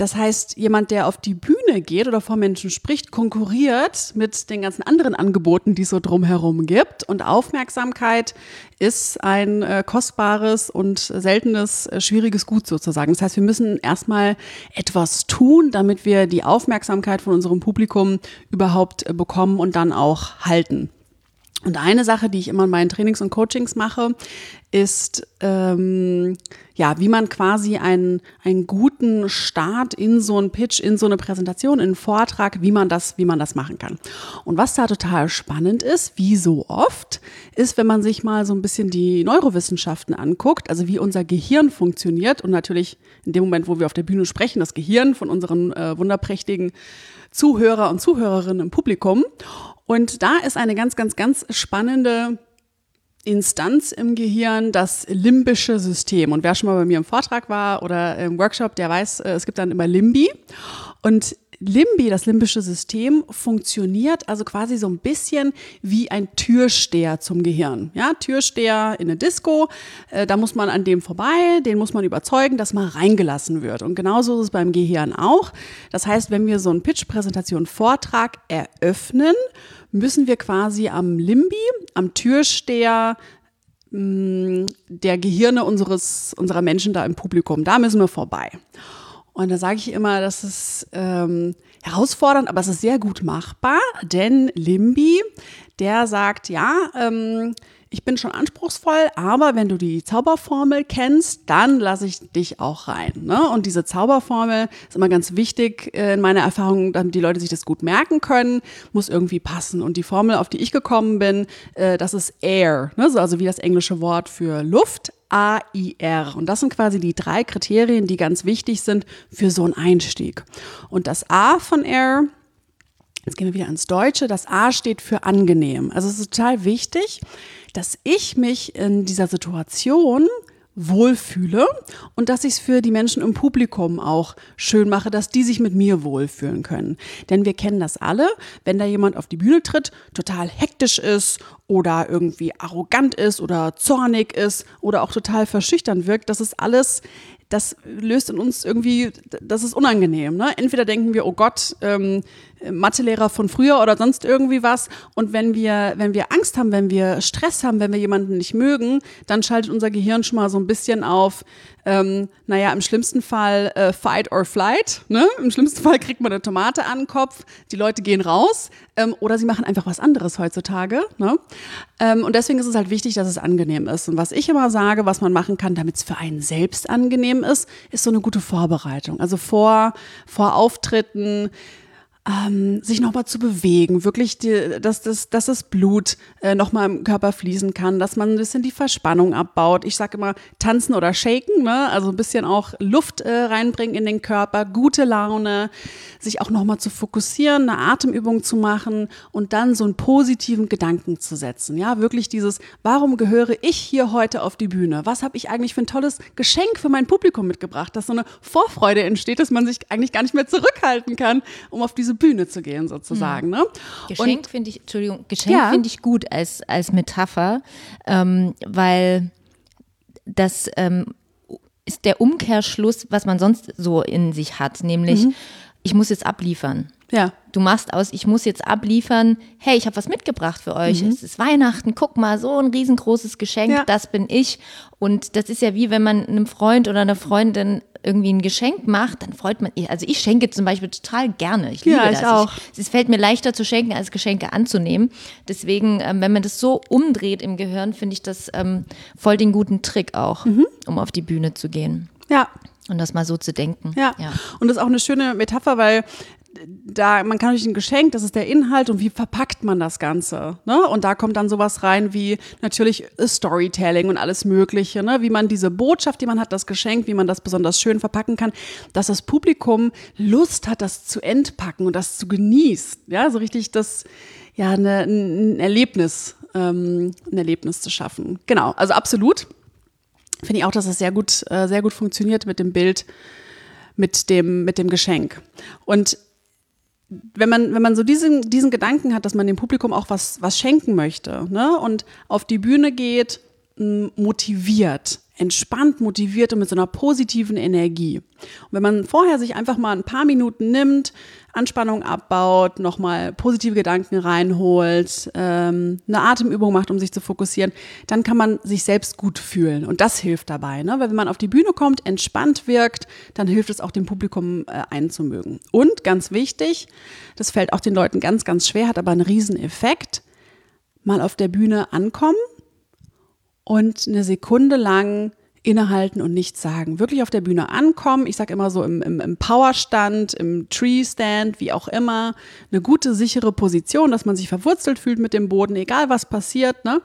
das heißt, jemand, der auf die Bühne geht oder vor Menschen spricht, konkurriert mit den ganzen anderen Angeboten, die es so drumherum gibt. Und Aufmerksamkeit ist ein äh, kostbares und seltenes, äh, schwieriges Gut sozusagen. Das heißt, wir müssen erstmal etwas tun, damit wir die Aufmerksamkeit von unserem Publikum überhaupt äh, bekommen und dann auch halten. Und eine Sache, die ich immer in meinen Trainings und Coachings mache, ist, ähm, ja, wie man quasi einen, einen guten Start in so einen Pitch, in so eine Präsentation, in einen Vortrag, wie man das, wie man das machen kann. Und was da total spannend ist, wie so oft, ist, wenn man sich mal so ein bisschen die Neurowissenschaften anguckt, also wie unser Gehirn funktioniert und natürlich in dem Moment, wo wir auf der Bühne sprechen, das Gehirn von unseren äh, wunderprächtigen Zuhörer und Zuhörerinnen im Publikum. Und da ist eine ganz, ganz, ganz spannende Instanz im Gehirn, das limbische System. Und wer schon mal bei mir im Vortrag war oder im Workshop, der weiß, äh, es gibt dann immer Limbi. Und Limbi, das limbische System, funktioniert also quasi so ein bisschen wie ein Türsteher zum Gehirn. Ja, Türsteher in eine Disco, äh, da muss man an dem vorbei, den muss man überzeugen, dass man reingelassen wird. Und genauso ist es beim Gehirn auch. Das heißt, wenn wir so einen Pitch-Präsentation, Vortrag eröffnen, müssen wir quasi am Limbi, am Türsteher, mh, der Gehirne unseres, unserer Menschen da im Publikum, da müssen wir vorbei. Und da sage ich immer, das ist ähm, herausfordernd, aber es ist sehr gut machbar, denn Limbi, der sagt, ja, ähm, ich bin schon anspruchsvoll, aber wenn du die Zauberformel kennst, dann lasse ich dich auch rein. Ne? Und diese Zauberformel ist immer ganz wichtig äh, in meiner Erfahrung, damit die Leute sich das gut merken können, muss irgendwie passen. Und die Formel, auf die ich gekommen bin, äh, das ist Air, ne? also wie das englische Wort für Luft, A-I-R. Und das sind quasi die drei Kriterien, die ganz wichtig sind für so einen Einstieg. Und das A von Air, jetzt gehen wir wieder ins Deutsche, das A steht für angenehm. Also es ist total wichtig, dass ich mich in dieser Situation wohlfühle und dass ich es für die Menschen im Publikum auch schön mache, dass die sich mit mir wohlfühlen können. Denn wir kennen das alle, wenn da jemand auf die Bühne tritt, total hektisch ist oder irgendwie arrogant ist oder zornig ist oder auch total verschüchtern wirkt, das ist alles das löst in uns irgendwie, das ist unangenehm. Ne? Entweder denken wir, oh Gott, ähm, Mathelehrer von früher oder sonst irgendwie was. Und wenn wir, wenn wir Angst haben, wenn wir Stress haben, wenn wir jemanden nicht mögen, dann schaltet unser Gehirn schon mal so ein bisschen auf, ähm, naja, im schlimmsten Fall äh, Fight or Flight. Ne? Im schlimmsten Fall kriegt man eine Tomate an den Kopf, die Leute gehen raus ähm, oder sie machen einfach was anderes heutzutage. Ne? Ähm, und deswegen ist es halt wichtig, dass es angenehm ist. Und was ich immer sage, was man machen kann, damit es für einen selbst angenehm ist, ist so eine gute Vorbereitung. Also vor, vor Auftritten, ähm, sich nochmal zu bewegen, wirklich, die, dass, das, dass das Blut äh, nochmal im Körper fließen kann, dass man ein bisschen die Verspannung abbaut. Ich sage immer tanzen oder shaken, ne? also ein bisschen auch Luft äh, reinbringen in den Körper, gute Laune, sich auch nochmal zu fokussieren, eine Atemübung zu machen und dann so einen positiven Gedanken zu setzen. Ja, wirklich dieses, warum gehöre ich hier heute auf die Bühne? Was habe ich eigentlich für ein tolles Geschenk für mein Publikum mitgebracht, dass so eine Vorfreude entsteht, dass man sich eigentlich gar nicht mehr zurückhalten kann, um auf diese diese Bühne zu gehen, sozusagen. Mhm. Ne? Geschenk finde ich, Entschuldigung, Geschenk ja. finde ich gut als, als Metapher, ähm, weil das ähm, ist der Umkehrschluss, was man sonst so in sich hat, nämlich mhm. ich muss jetzt abliefern. Ja. Du machst aus, ich muss jetzt abliefern, hey, ich habe was mitgebracht für euch. Mhm. Es ist Weihnachten, guck mal, so ein riesengroßes Geschenk, ja. das bin ich. Und das ist ja wie, wenn man einem Freund oder einer Freundin irgendwie ein Geschenk macht, dann freut man, also ich schenke zum Beispiel total gerne. Ich liebe ja, ich das. Auch. Ich, es fällt mir leichter zu schenken, als Geschenke anzunehmen. Deswegen, ähm, wenn man das so umdreht im Gehirn, finde ich das ähm, voll den guten Trick auch, mhm. um auf die Bühne zu gehen. Ja, und das mal so zu denken. Ja. ja. Und das ist auch eine schöne Metapher, weil da, man kann durch ein Geschenk, das ist der Inhalt und wie verpackt man das Ganze. Ne? Und da kommt dann sowas rein wie natürlich Storytelling und alles Mögliche, ne? wie man diese Botschaft, die man hat, das Geschenk, wie man das besonders schön verpacken kann, dass das Publikum Lust hat, das zu entpacken und das zu genießen. Ja, so richtig das, ja, ne, ein Erlebnis, ähm, ein Erlebnis zu schaffen. Genau, also absolut. Finde ich auch, dass das sehr gut, äh, sehr gut funktioniert mit dem Bild, mit dem, mit dem Geschenk. Und wenn man, wenn man so diesen, diesen Gedanken hat, dass man dem Publikum auch was, was schenken möchte ne? und auf die Bühne geht, motiviert, entspannt motiviert und mit so einer positiven Energie. Und wenn man vorher sich einfach mal ein paar Minuten nimmt, Anspannung abbaut, nochmal positive Gedanken reinholt, ähm, eine Atemübung macht, um sich zu fokussieren, dann kann man sich selbst gut fühlen. Und das hilft dabei. Ne? Weil wenn man auf die Bühne kommt, entspannt wirkt, dann hilft es auch dem Publikum äh, einzumögen. Und ganz wichtig, das fällt auch den Leuten ganz, ganz schwer, hat aber einen Rieseneffekt, mal auf der Bühne ankommen und eine Sekunde lang innehalten und nichts sagen. Wirklich auf der Bühne ankommen. Ich sage immer so im, im, im Powerstand, im Tree-Stand, wie auch immer. Eine gute, sichere Position, dass man sich verwurzelt fühlt mit dem Boden, egal was passiert. Ne?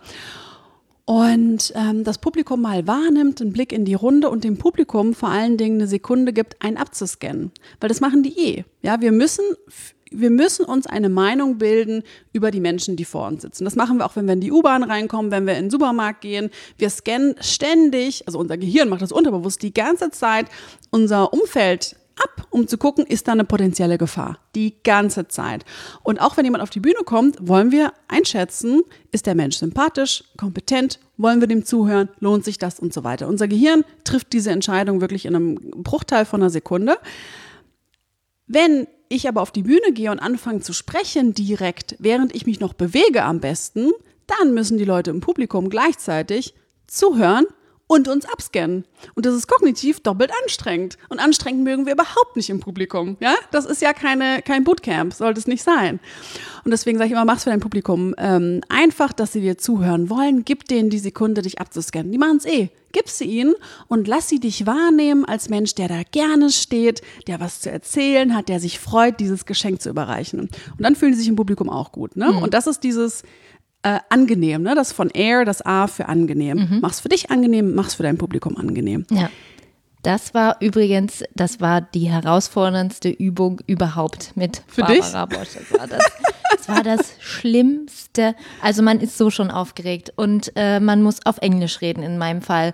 Und ähm, das Publikum mal wahrnimmt, einen Blick in die Runde und dem Publikum vor allen Dingen eine Sekunde gibt, einen abzuscannen. Weil das machen die eh. Ja, wir müssen wir müssen uns eine Meinung bilden über die Menschen, die vor uns sitzen. Das machen wir auch, wenn wir in die U-Bahn reinkommen, wenn wir in den Supermarkt gehen. Wir scannen ständig, also unser Gehirn macht das unterbewusst die ganze Zeit, unser Umfeld ab, um zu gucken, ist da eine potenzielle Gefahr. Die ganze Zeit. Und auch wenn jemand auf die Bühne kommt, wollen wir einschätzen, ist der Mensch sympathisch, kompetent, wollen wir dem zuhören, lohnt sich das und so weiter. Unser Gehirn trifft diese Entscheidung wirklich in einem Bruchteil von einer Sekunde. Wenn ich aber auf die Bühne gehe und anfange zu sprechen direkt, während ich mich noch bewege am besten, dann müssen die Leute im Publikum gleichzeitig zuhören und uns abscannen. Und das ist kognitiv doppelt anstrengend. Und anstrengend mögen wir überhaupt nicht im Publikum. Ja, das ist ja keine, kein Bootcamp, sollte es nicht sein. Und deswegen sage ich immer, mach's für dein Publikum ähm, einfach, dass sie dir zuhören wollen. Gib denen die Sekunde, dich abzuscannen. Die machen es eh. Gib sie ihnen und lass sie dich wahrnehmen als Mensch, der da gerne steht, der was zu erzählen hat, der sich freut, dieses Geschenk zu überreichen. Und dann fühlen sie sich im Publikum auch gut. Ne? Mhm. Und das ist dieses äh, angenehm, ne? Das von Air, das A für angenehm. Mhm. Mach's für dich angenehm, mach's für dein Publikum angenehm. Ja. Das war übrigens, das war die herausforderndste Übung überhaupt mit für Barbara dich? Bosch. Das war das, das war das Schlimmste. Also man ist so schon aufgeregt und äh, man muss auf Englisch reden in meinem Fall.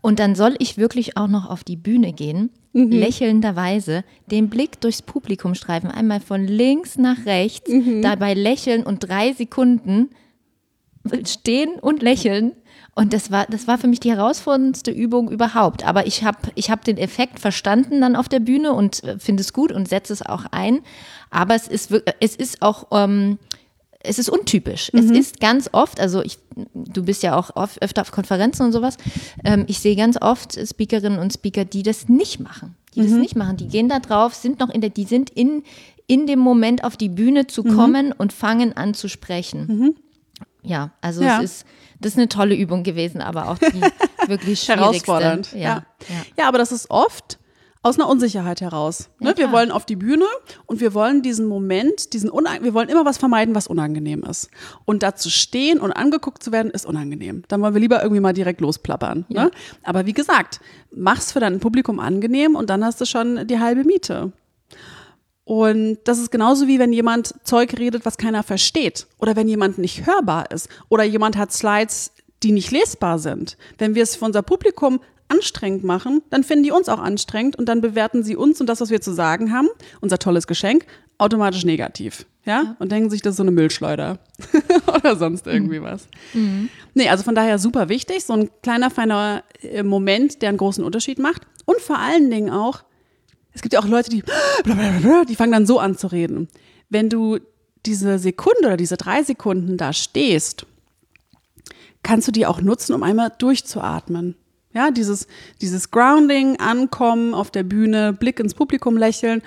Und dann soll ich wirklich auch noch auf die Bühne gehen, mhm. lächelnderweise, den Blick durchs Publikum streifen, einmal von links nach rechts, mhm. dabei lächeln und drei Sekunden stehen und lächeln. Und das war, das war für mich die herausforderndste Übung überhaupt. Aber ich habe ich hab den Effekt verstanden dann auf der Bühne und äh, finde es gut und setze es auch ein. Aber es ist, es ist auch, ähm, es ist untypisch. Mhm. Es ist ganz oft, also ich, du bist ja auch oft, öfter auf Konferenzen und sowas. Ähm, ich sehe ganz oft Speakerinnen und Speaker, die das nicht machen. Die mhm. das nicht machen. Die gehen da drauf, sind noch in der, die sind in, in dem Moment auf die Bühne zu mhm. kommen und fangen an zu sprechen. Ja, also ja. es ist, das ist eine tolle Übung gewesen, aber auch die wirklich herausfordernd. Ja. Ja. ja, aber das ist oft aus einer Unsicherheit heraus. Ne? wir wollen auf die Bühne und wir wollen diesen Moment, diesen Unang wir wollen immer was vermeiden, was unangenehm ist. Und da zu stehen und angeguckt zu werden, ist unangenehm. Dann wollen wir lieber irgendwie mal direkt losplappern. Ne? Aber wie gesagt, mach's für dein Publikum angenehm und dann hast du schon die halbe Miete. Und das ist genauso wie wenn jemand Zeug redet, was keiner versteht. Oder wenn jemand nicht hörbar ist. Oder jemand hat Slides, die nicht lesbar sind. Wenn wir es für unser Publikum anstrengend machen, dann finden die uns auch anstrengend und dann bewerten sie uns und das, was wir zu sagen haben, unser tolles Geschenk, automatisch negativ. Ja? Und denken sich, das ist so eine Müllschleuder oder sonst irgendwie mhm. was. Mhm. Nee, also von daher super wichtig, so ein kleiner, feiner äh, Moment, der einen großen Unterschied macht. Und vor allen Dingen auch, es gibt ja auch Leute, die, die fangen dann so an zu reden. Wenn du diese Sekunde oder diese drei Sekunden da stehst, kannst du die auch nutzen, um einmal durchzuatmen. Ja, dieses, dieses Grounding, Ankommen auf der Bühne, Blick ins Publikum lächeln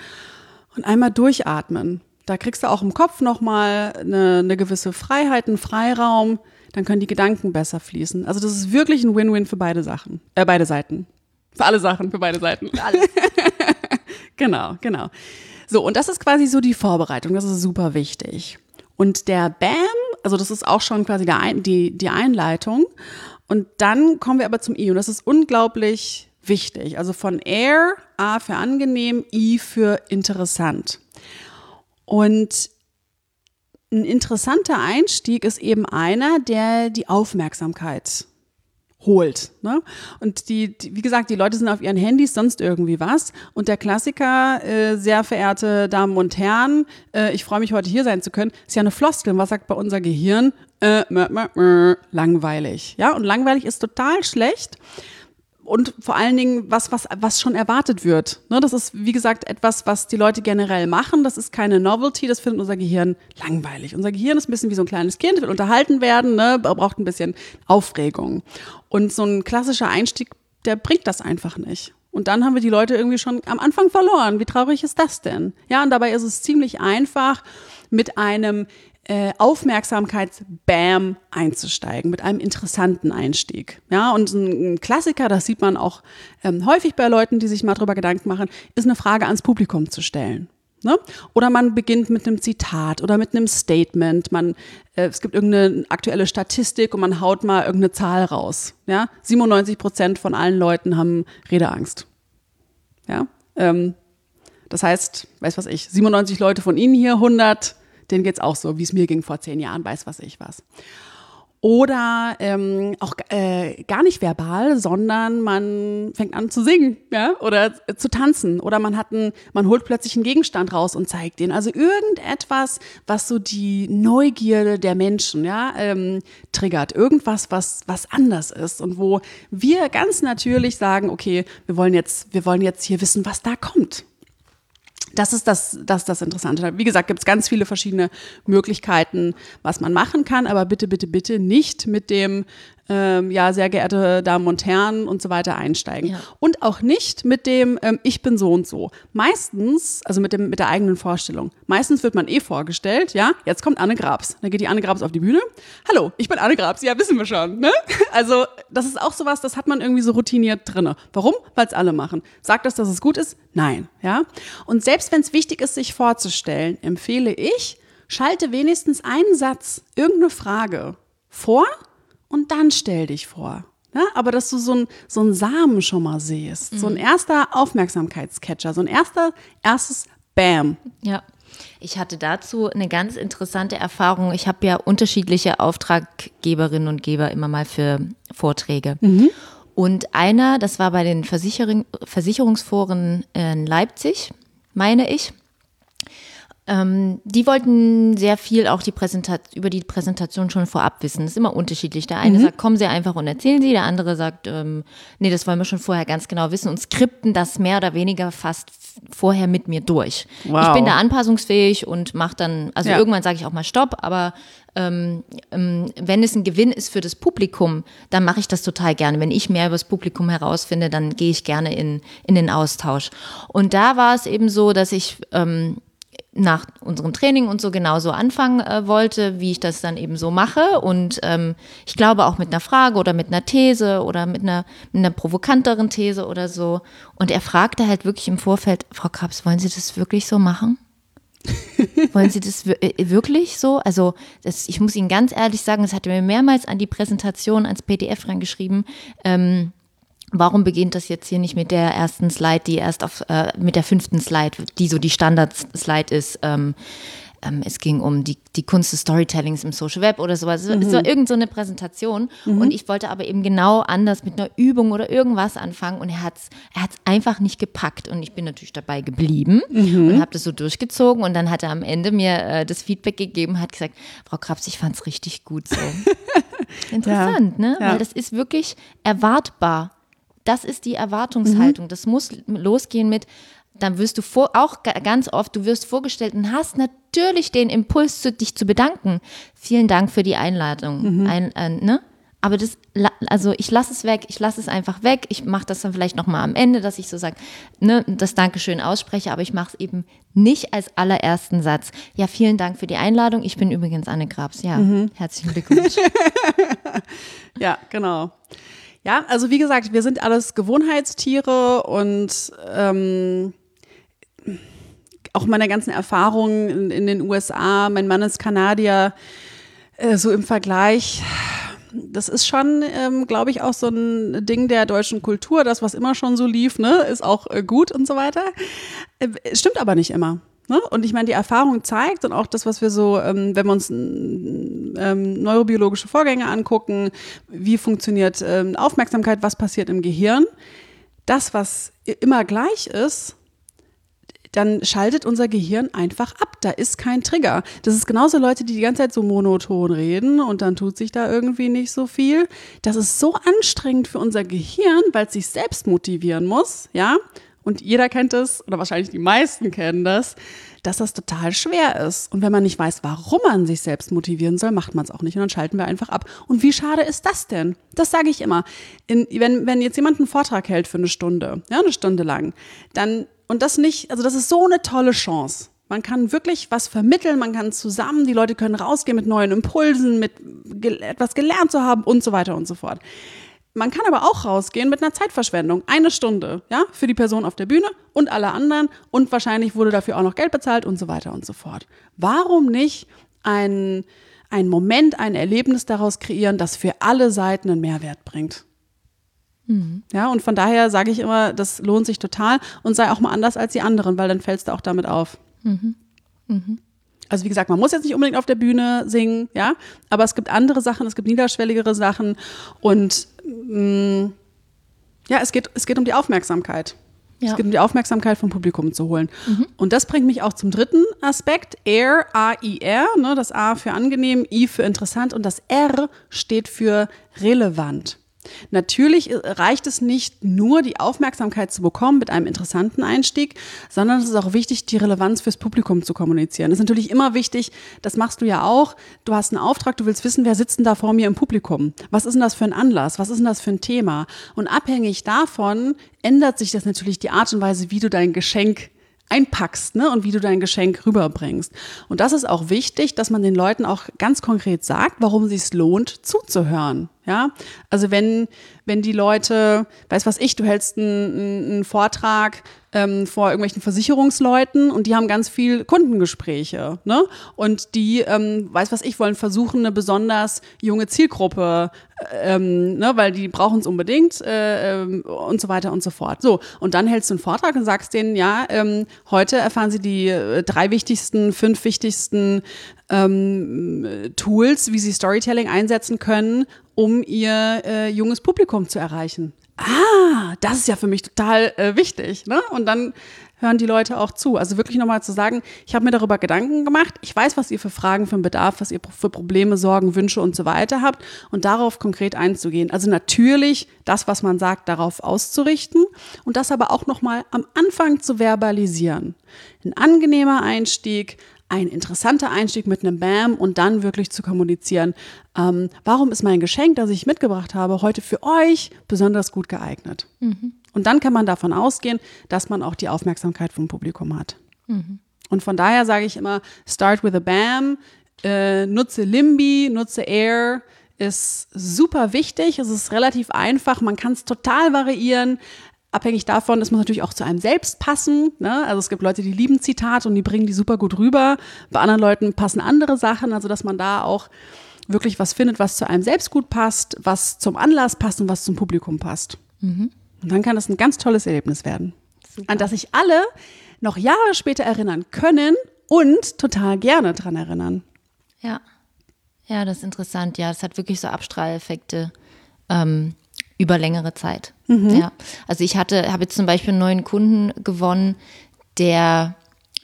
und einmal durchatmen. Da kriegst du auch im Kopf nochmal eine, eine gewisse Freiheit, einen Freiraum. Dann können die Gedanken besser fließen. Also das ist wirklich ein Win-Win für beide Sachen, äh, beide Seiten. Für alle Sachen, für beide Seiten. Für alles. genau, genau. So, und das ist quasi so die Vorbereitung. Das ist super wichtig. Und der BAM, also das ist auch schon quasi Ein, die, die Einleitung. Und dann kommen wir aber zum I. Und das ist unglaublich wichtig. Also von Air, A für angenehm, I für interessant. Und ein interessanter Einstieg ist eben einer, der die Aufmerksamkeit holt. Ne? Und die, die, wie gesagt, die Leute sind auf ihren Handys, sonst irgendwie was. Und der Klassiker, äh, sehr verehrte Damen und Herren, äh, ich freue mich heute hier sein zu können, ist ja eine Floskel. Was sagt bei unser Gehirn? Äh, mö, mö, mö, langweilig. Ja, und langweilig ist total schlecht und vor allen Dingen was, was, was schon erwartet wird. Ne, das ist, wie gesagt, etwas, was die Leute generell machen. Das ist keine Novelty, das findet unser Gehirn langweilig. Unser Gehirn ist ein bisschen wie so ein kleines Kind, will unterhalten werden, ne, braucht ein bisschen Aufregung. Und so ein klassischer Einstieg, der bringt das einfach nicht. Und dann haben wir die Leute irgendwie schon am Anfang verloren. Wie traurig ist das denn? Ja, und dabei ist es ziemlich einfach, mit einem äh, Aufmerksamkeits-Bam einzusteigen, mit einem interessanten Einstieg. Ja, und ein, Klassiker, das sieht man auch ähm, häufig bei Leuten, die sich mal darüber Gedanken machen, ist eine Frage ans Publikum zu stellen. Ne? Oder man beginnt mit einem Zitat oder mit einem Statement. Man, äh, es gibt irgendeine aktuelle Statistik und man haut mal irgendeine Zahl raus. Ja? 97 Prozent von allen Leuten haben Redeangst. Ja? Ähm, das heißt, weiß was ich, 97 Leute von Ihnen hier, 100 denen geht's auch so, wie es mir ging vor zehn Jahren, weiß was ich was. Oder ähm, auch äh, gar nicht verbal, sondern man fängt an zu singen, ja, oder zu tanzen. Oder man hat ein, man holt plötzlich einen Gegenstand raus und zeigt den. Also irgendetwas, was so die Neugierde der Menschen, ja, ähm, triggert. Irgendwas, was was anders ist und wo wir ganz natürlich sagen, okay, wir wollen jetzt, wir wollen jetzt hier wissen, was da kommt. Das ist das, das, das Interessante. Wie gesagt, gibt es ganz viele verschiedene Möglichkeiten, was man machen kann, aber bitte, bitte, bitte nicht mit dem, ähm, ja, sehr geehrte Damen und Herren und so weiter einsteigen. Ja. Und auch nicht mit dem, ähm, ich bin so und so. Meistens, also mit, dem, mit der eigenen Vorstellung, meistens wird man eh vorgestellt, ja, jetzt kommt Anne Grabs. Dann geht die Anne Grabs auf die Bühne. Hallo, ich bin Anne Grabs, ja, wissen wir schon. Ne? Also das ist auch sowas, das hat man irgendwie so routiniert drinne. Warum? Weil es alle machen. Sagt das, dass es gut ist? Nein. Ja? Und selbst wenn es wichtig ist, sich vorzustellen, empfehle ich, schalte wenigstens einen Satz, irgendeine Frage vor und dann stell dich vor. Ja, aber dass du so ein, so Samen schon mal siehst, mhm. so ein mhm. erster Aufmerksamkeitscatcher, so ein erster, erstes Bam. Ja. Ich hatte dazu eine ganz interessante Erfahrung. Ich habe ja unterschiedliche Auftraggeberinnen und Geber immer mal für Vorträge. Mhm. Und einer, das war bei den Versicherung, Versicherungsforen in Leipzig, meine ich. Ähm, die wollten sehr viel auch die Präsentation, über die Präsentation schon vorab wissen. Das ist immer unterschiedlich. Der eine mhm. sagt, kommen Sie einfach und erzählen Sie. Der andere sagt, ähm, nee, das wollen wir schon vorher ganz genau wissen und skripten das mehr oder weniger fast vorher mit mir durch. Wow. Ich bin da anpassungsfähig und mache dann, also ja. irgendwann sage ich auch mal Stopp, aber ähm, ähm, wenn es ein Gewinn ist für das Publikum, dann mache ich das total gerne. Wenn ich mehr über das Publikum herausfinde, dann gehe ich gerne in, in den Austausch. Und da war es eben so, dass ich ähm, nach unserem Training und so genauso anfangen äh, wollte, wie ich das dann eben so mache. Und ähm, ich glaube auch mit einer Frage oder mit einer These oder mit einer, mit einer provokanteren These oder so. Und er fragte halt wirklich im Vorfeld, Frau Krabs, wollen Sie das wirklich so machen? wollen Sie das äh, wirklich so? Also das, ich muss Ihnen ganz ehrlich sagen, das hat er mir mehrmals an die Präsentation als PDF reingeschrieben. Ähm, Warum beginnt das jetzt hier nicht mit der ersten Slide, die erst auf, äh, mit der fünften Slide, die so die Standard-Slide ist? Ähm, ähm, es ging um die, die Kunst des Storytellings im Social Web oder sowas. Mhm. Es war irgend so eine Präsentation mhm. und ich wollte aber eben genau anders mit einer Übung oder irgendwas anfangen und er hat es er hat's einfach nicht gepackt und ich bin natürlich dabei geblieben mhm. und habe das so durchgezogen und dann hat er am Ende mir äh, das Feedback gegeben, hat gesagt, Frau Krabs, ich fand es richtig gut so. Interessant, ja. ne? Ja. Weil das ist wirklich erwartbar das ist die Erwartungshaltung. Mhm. Das muss losgehen mit, dann wirst du vor, auch ganz oft, du wirst vorgestellt und hast natürlich den Impuls, zu, dich zu bedanken. Vielen Dank für die Einladung. Mhm. Ein, äh, ne? Aber das, also ich lasse es weg, ich lasse es einfach weg. Ich mache das dann vielleicht nochmal am Ende, dass ich so sage, ne, das Dankeschön ausspreche, aber ich mache es eben nicht als allerersten Satz. Ja, vielen Dank für die Einladung. Ich bin übrigens Anne Grabs. Ja, mhm. herzlichen Glückwunsch. ja, genau. Ja, also wie gesagt, wir sind alles Gewohnheitstiere und ähm, auch meine ganzen Erfahrungen in, in, den USA, mein Mann ist Kanadier, äh, so im Vergleich. Das ist schon, ähm, glaube ich, auch so ein Ding der deutschen Kultur. Das, was immer schon so lief, ne, ist auch äh, gut und so weiter. Äh, stimmt aber nicht immer. Ne? Und ich meine, die Erfahrung zeigt und auch das, was wir so, ähm, wenn wir uns ähm, neurobiologische Vorgänge angucken, wie funktioniert ähm, Aufmerksamkeit, was passiert im Gehirn, das, was immer gleich ist, dann schaltet unser Gehirn einfach ab. Da ist kein Trigger. Das ist genauso Leute, die die ganze Zeit so monoton reden und dann tut sich da irgendwie nicht so viel. Das ist so anstrengend für unser Gehirn, weil es sich selbst motivieren muss, ja. Und jeder kennt es, oder wahrscheinlich die meisten kennen das, dass das total schwer ist. Und wenn man nicht weiß, warum man sich selbst motivieren soll, macht man es auch nicht. Und dann schalten wir einfach ab. Und wie schade ist das denn? Das sage ich immer. In, wenn, wenn jetzt jemand einen Vortrag hält für eine Stunde, ja, eine Stunde lang, dann, und das nicht, also das ist so eine tolle Chance. Man kann wirklich was vermitteln, man kann zusammen, die Leute können rausgehen mit neuen Impulsen, mit etwas gelernt zu haben und so weiter und so fort. Man kann aber auch rausgehen mit einer Zeitverschwendung. Eine Stunde, ja, für die Person auf der Bühne und alle anderen. Und wahrscheinlich wurde dafür auch noch Geld bezahlt und so weiter und so fort. Warum nicht ein, ein Moment, ein Erlebnis daraus kreieren, das für alle Seiten einen Mehrwert bringt? Mhm. Ja, und von daher sage ich immer, das lohnt sich total und sei auch mal anders als die anderen, weil dann fällst du auch damit auf. Mhm. Mhm. Also wie gesagt, man muss jetzt nicht unbedingt auf der Bühne singen, ja, aber es gibt andere Sachen, es gibt niederschwelligere Sachen und mh, mm, ja, es geht, es geht um die Aufmerksamkeit. Ja. Es geht um die Aufmerksamkeit vom Publikum zu holen. Mhm. Und das bringt mich auch zum dritten Aspekt. Air, A-I-R, ne, das A für angenehm, I für interessant und das R steht für relevant. Natürlich äh, reicht es nicht nur, die Aufmerksamkeit zu bekommen mit einem interessanten Einstieg, sondern es ist auch wichtig, die Relevanz fürs Publikum zu kommunizieren. Das ist natürlich immer wichtig, das machst du ja auch. Du hast einen Auftrag, du willst wissen, wer sitzt denn da vor mir im Publikum? Was ist denn das für ein Anlass? Was ist denn das für ein Thema? Und abhängig davon ändert sich das natürlich die Art und Weise, wie du dein Geschenk einpackst ne, und wie du dein Geschenk rüberbringst. Und das ist auch wichtig, dass man den Leuten auch ganz konkret sagt, warum es sich lohnt, zuzuhören. Ja, also wenn, wenn die Leute, weiß was ich, du hältst einen, einen Vortrag ähm, vor irgendwelchen Versicherungsleuten und die haben ganz viel Kundengespräche, ne? Und die, ähm, weiß was ich, wollen versuchen, eine besonders junge Zielgruppe, äh, ähm, ne, weil die brauchen es unbedingt äh, ähm, und so weiter und so fort. So, und dann hältst du einen Vortrag und sagst denen, ja, ähm, heute erfahren sie die äh, drei wichtigsten, fünf wichtigsten ähm, Tools, wie sie Storytelling einsetzen können, um ihr äh, junges Publikum zu erreichen. Ah, das ist ja für mich total äh, wichtig. Ne? Und dann hören die Leute auch zu. Also wirklich nochmal zu sagen, ich habe mir darüber Gedanken gemacht, ich weiß, was ihr für Fragen, für einen Bedarf, was ihr für Probleme, Sorgen, Wünsche und so weiter habt und darauf konkret einzugehen. Also natürlich das, was man sagt, darauf auszurichten und das aber auch nochmal am Anfang zu verbalisieren. Ein angenehmer Einstieg, ein interessanter Einstieg mit einem Bam und dann wirklich zu kommunizieren, ähm, warum ist mein Geschenk, das ich mitgebracht habe, heute für euch besonders gut geeignet. Mhm. Und dann kann man davon ausgehen, dass man auch die Aufmerksamkeit vom Publikum hat. Mhm. Und von daher sage ich immer, start with a Bam, äh, nutze Limby, nutze Air, ist super wichtig. Es ist relativ einfach. Man kann es total variieren abhängig davon, das muss natürlich auch zu einem selbst passen. Ne? Also es gibt Leute, die lieben Zitate und die bringen die super gut rüber. Bei anderen Leuten passen andere Sachen, also dass man da auch wirklich was findet, was zu einem selbst gut passt, was zum Anlass passt und was zum Publikum passt. Mhm. Und dann kann das ein ganz tolles Erlebnis werden, super. an das sich alle noch Jahre später erinnern können und total gerne dran erinnern. Ja, ja, das ist interessant. Ja, es hat wirklich so Abstrahleffekte. Ähm, über längere Zeit. Mhm. Ja. Also ich hatte, habe jetzt zum Beispiel einen neuen Kunden gewonnen, der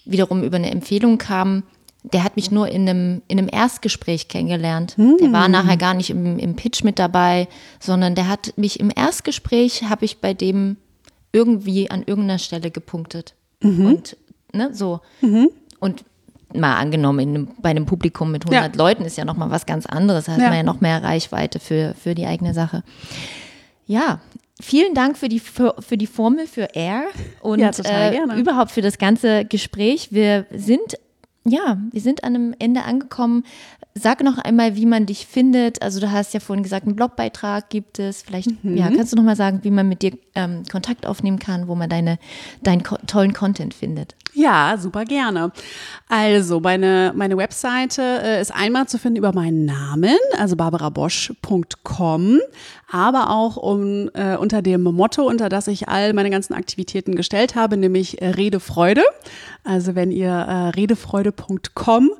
wiederum über eine Empfehlung kam. Der hat mich nur in einem, in einem Erstgespräch kennengelernt. Mhm. Der war nachher gar nicht im, im Pitch mit dabei, sondern der hat mich im Erstgespräch, habe ich bei dem irgendwie an irgendeiner Stelle gepunktet. Mhm. Und ne, so. Mhm. Und mal angenommen, in, bei einem Publikum mit 100 ja. Leuten ist ja noch mal was ganz anderes. Da hat ja. man ja noch mehr Reichweite für, für die eigene Sache. Ja, vielen Dank für die, für, für die Formel für Air und ja, äh, überhaupt für das ganze Gespräch. Wir sind ja, wir sind an einem Ende angekommen. Sag noch einmal, wie man dich findet. Also du hast ja vorhin gesagt, einen Blogbeitrag gibt es. Vielleicht mhm. ja, kannst du noch mal sagen, wie man mit dir ähm, Kontakt aufnehmen kann, wo man deine, deinen tollen Content findet. Ja, super gerne. Also meine, meine Webseite äh, ist einmal zu finden über meinen Namen, also barbarabosch.com, aber auch um, äh, unter dem Motto, unter das ich all meine ganzen Aktivitäten gestellt habe, nämlich äh, Redefreude. Also wenn ihr äh, redefreude.com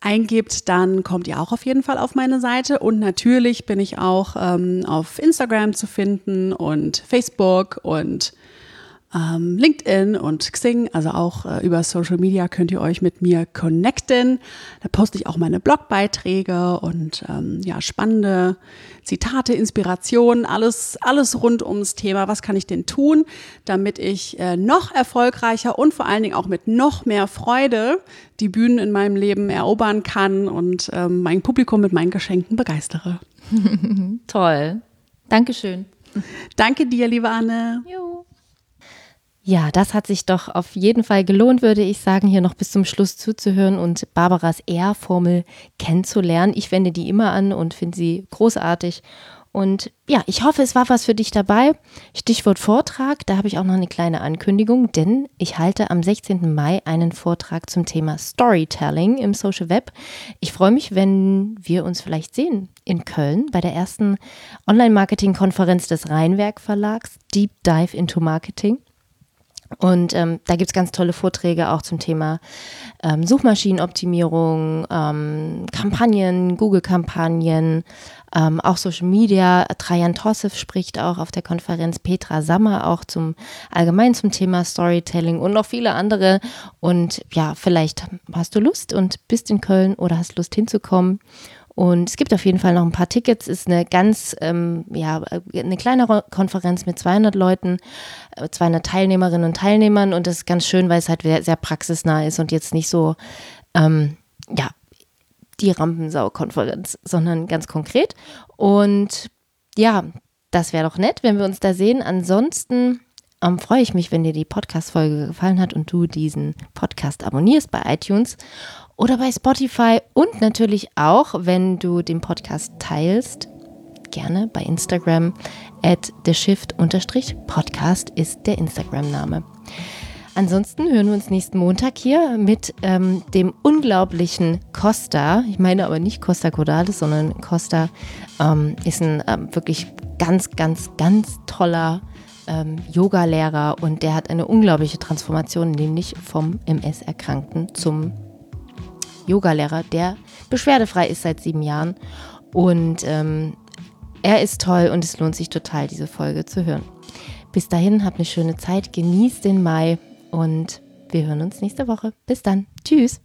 eingibt, dann kommt ihr auch auf jeden Fall auf meine Seite. Und natürlich bin ich auch ähm, auf Instagram zu finden und Facebook und ähm, LinkedIn und Xing, also auch äh, über Social Media könnt ihr euch mit mir connecten. Da poste ich auch meine Blogbeiträge und ähm, ja, spannende Zitate, Inspirationen, alles, alles rund ums Thema. Was kann ich denn tun, damit ich äh, noch erfolgreicher und vor allen Dingen auch mit noch mehr Freude die Bühnen in meinem Leben erobern kann und ähm, mein Publikum mit meinen Geschenken begeistere. Toll. Dankeschön. Danke dir, liebe Anne. Jo. Ja, das hat sich doch auf jeden Fall gelohnt, würde ich sagen, hier noch bis zum Schluss zuzuhören und Barbaras R-Formel kennenzulernen. Ich wende die immer an und finde sie großartig. Und ja, ich hoffe, es war was für dich dabei. Stichwort Vortrag, da habe ich auch noch eine kleine Ankündigung, denn ich halte am 16. Mai einen Vortrag zum Thema Storytelling im Social Web. Ich freue mich, wenn wir uns vielleicht sehen in Köln bei der ersten Online-Marketing-Konferenz des Rheinwerk Verlags, Deep Dive into Marketing. Und ähm, da gibt es ganz tolle Vorträge auch zum Thema ähm, Suchmaschinenoptimierung, ähm, Kampagnen, Google-Kampagnen, ähm, auch Social Media. Trajan Tossev spricht auch auf der Konferenz, Petra Sammer auch zum allgemein zum Thema Storytelling und noch viele andere. Und ja, vielleicht hast du Lust und bist in Köln oder hast Lust hinzukommen. Und es gibt auf jeden Fall noch ein paar Tickets. Ist eine ganz, ähm, ja, eine kleinere Konferenz mit 200 Leuten, 200 äh, Teilnehmerinnen und Teilnehmern. Und das ist ganz schön, weil es halt sehr praxisnah ist und jetzt nicht so, ähm, ja, die Rampensau-Konferenz, sondern ganz konkret. Und ja, das wäre doch nett, wenn wir uns da sehen. Ansonsten ähm, freue ich mich, wenn dir die Podcast-Folge gefallen hat und du diesen Podcast abonnierst bei iTunes oder bei Spotify und natürlich auch, wenn du den Podcast teilst. Gerne bei Instagram at theshift-podcast ist der Instagram-Name. Ansonsten hören wir uns nächsten Montag hier mit ähm, dem unglaublichen Costa. Ich meine aber nicht Costa Cordalis, sondern Costa ähm, ist ein ähm, wirklich ganz, ganz, ganz toller ähm, Yoga-Lehrer und der hat eine unglaubliche Transformation, nämlich vom MS-Erkrankten zum Yoga-Lehrer, der beschwerdefrei ist seit sieben Jahren. Und ähm, er ist toll und es lohnt sich total, diese Folge zu hören. Bis dahin, habt eine schöne Zeit, genießt den Mai und wir hören uns nächste Woche. Bis dann. Tschüss.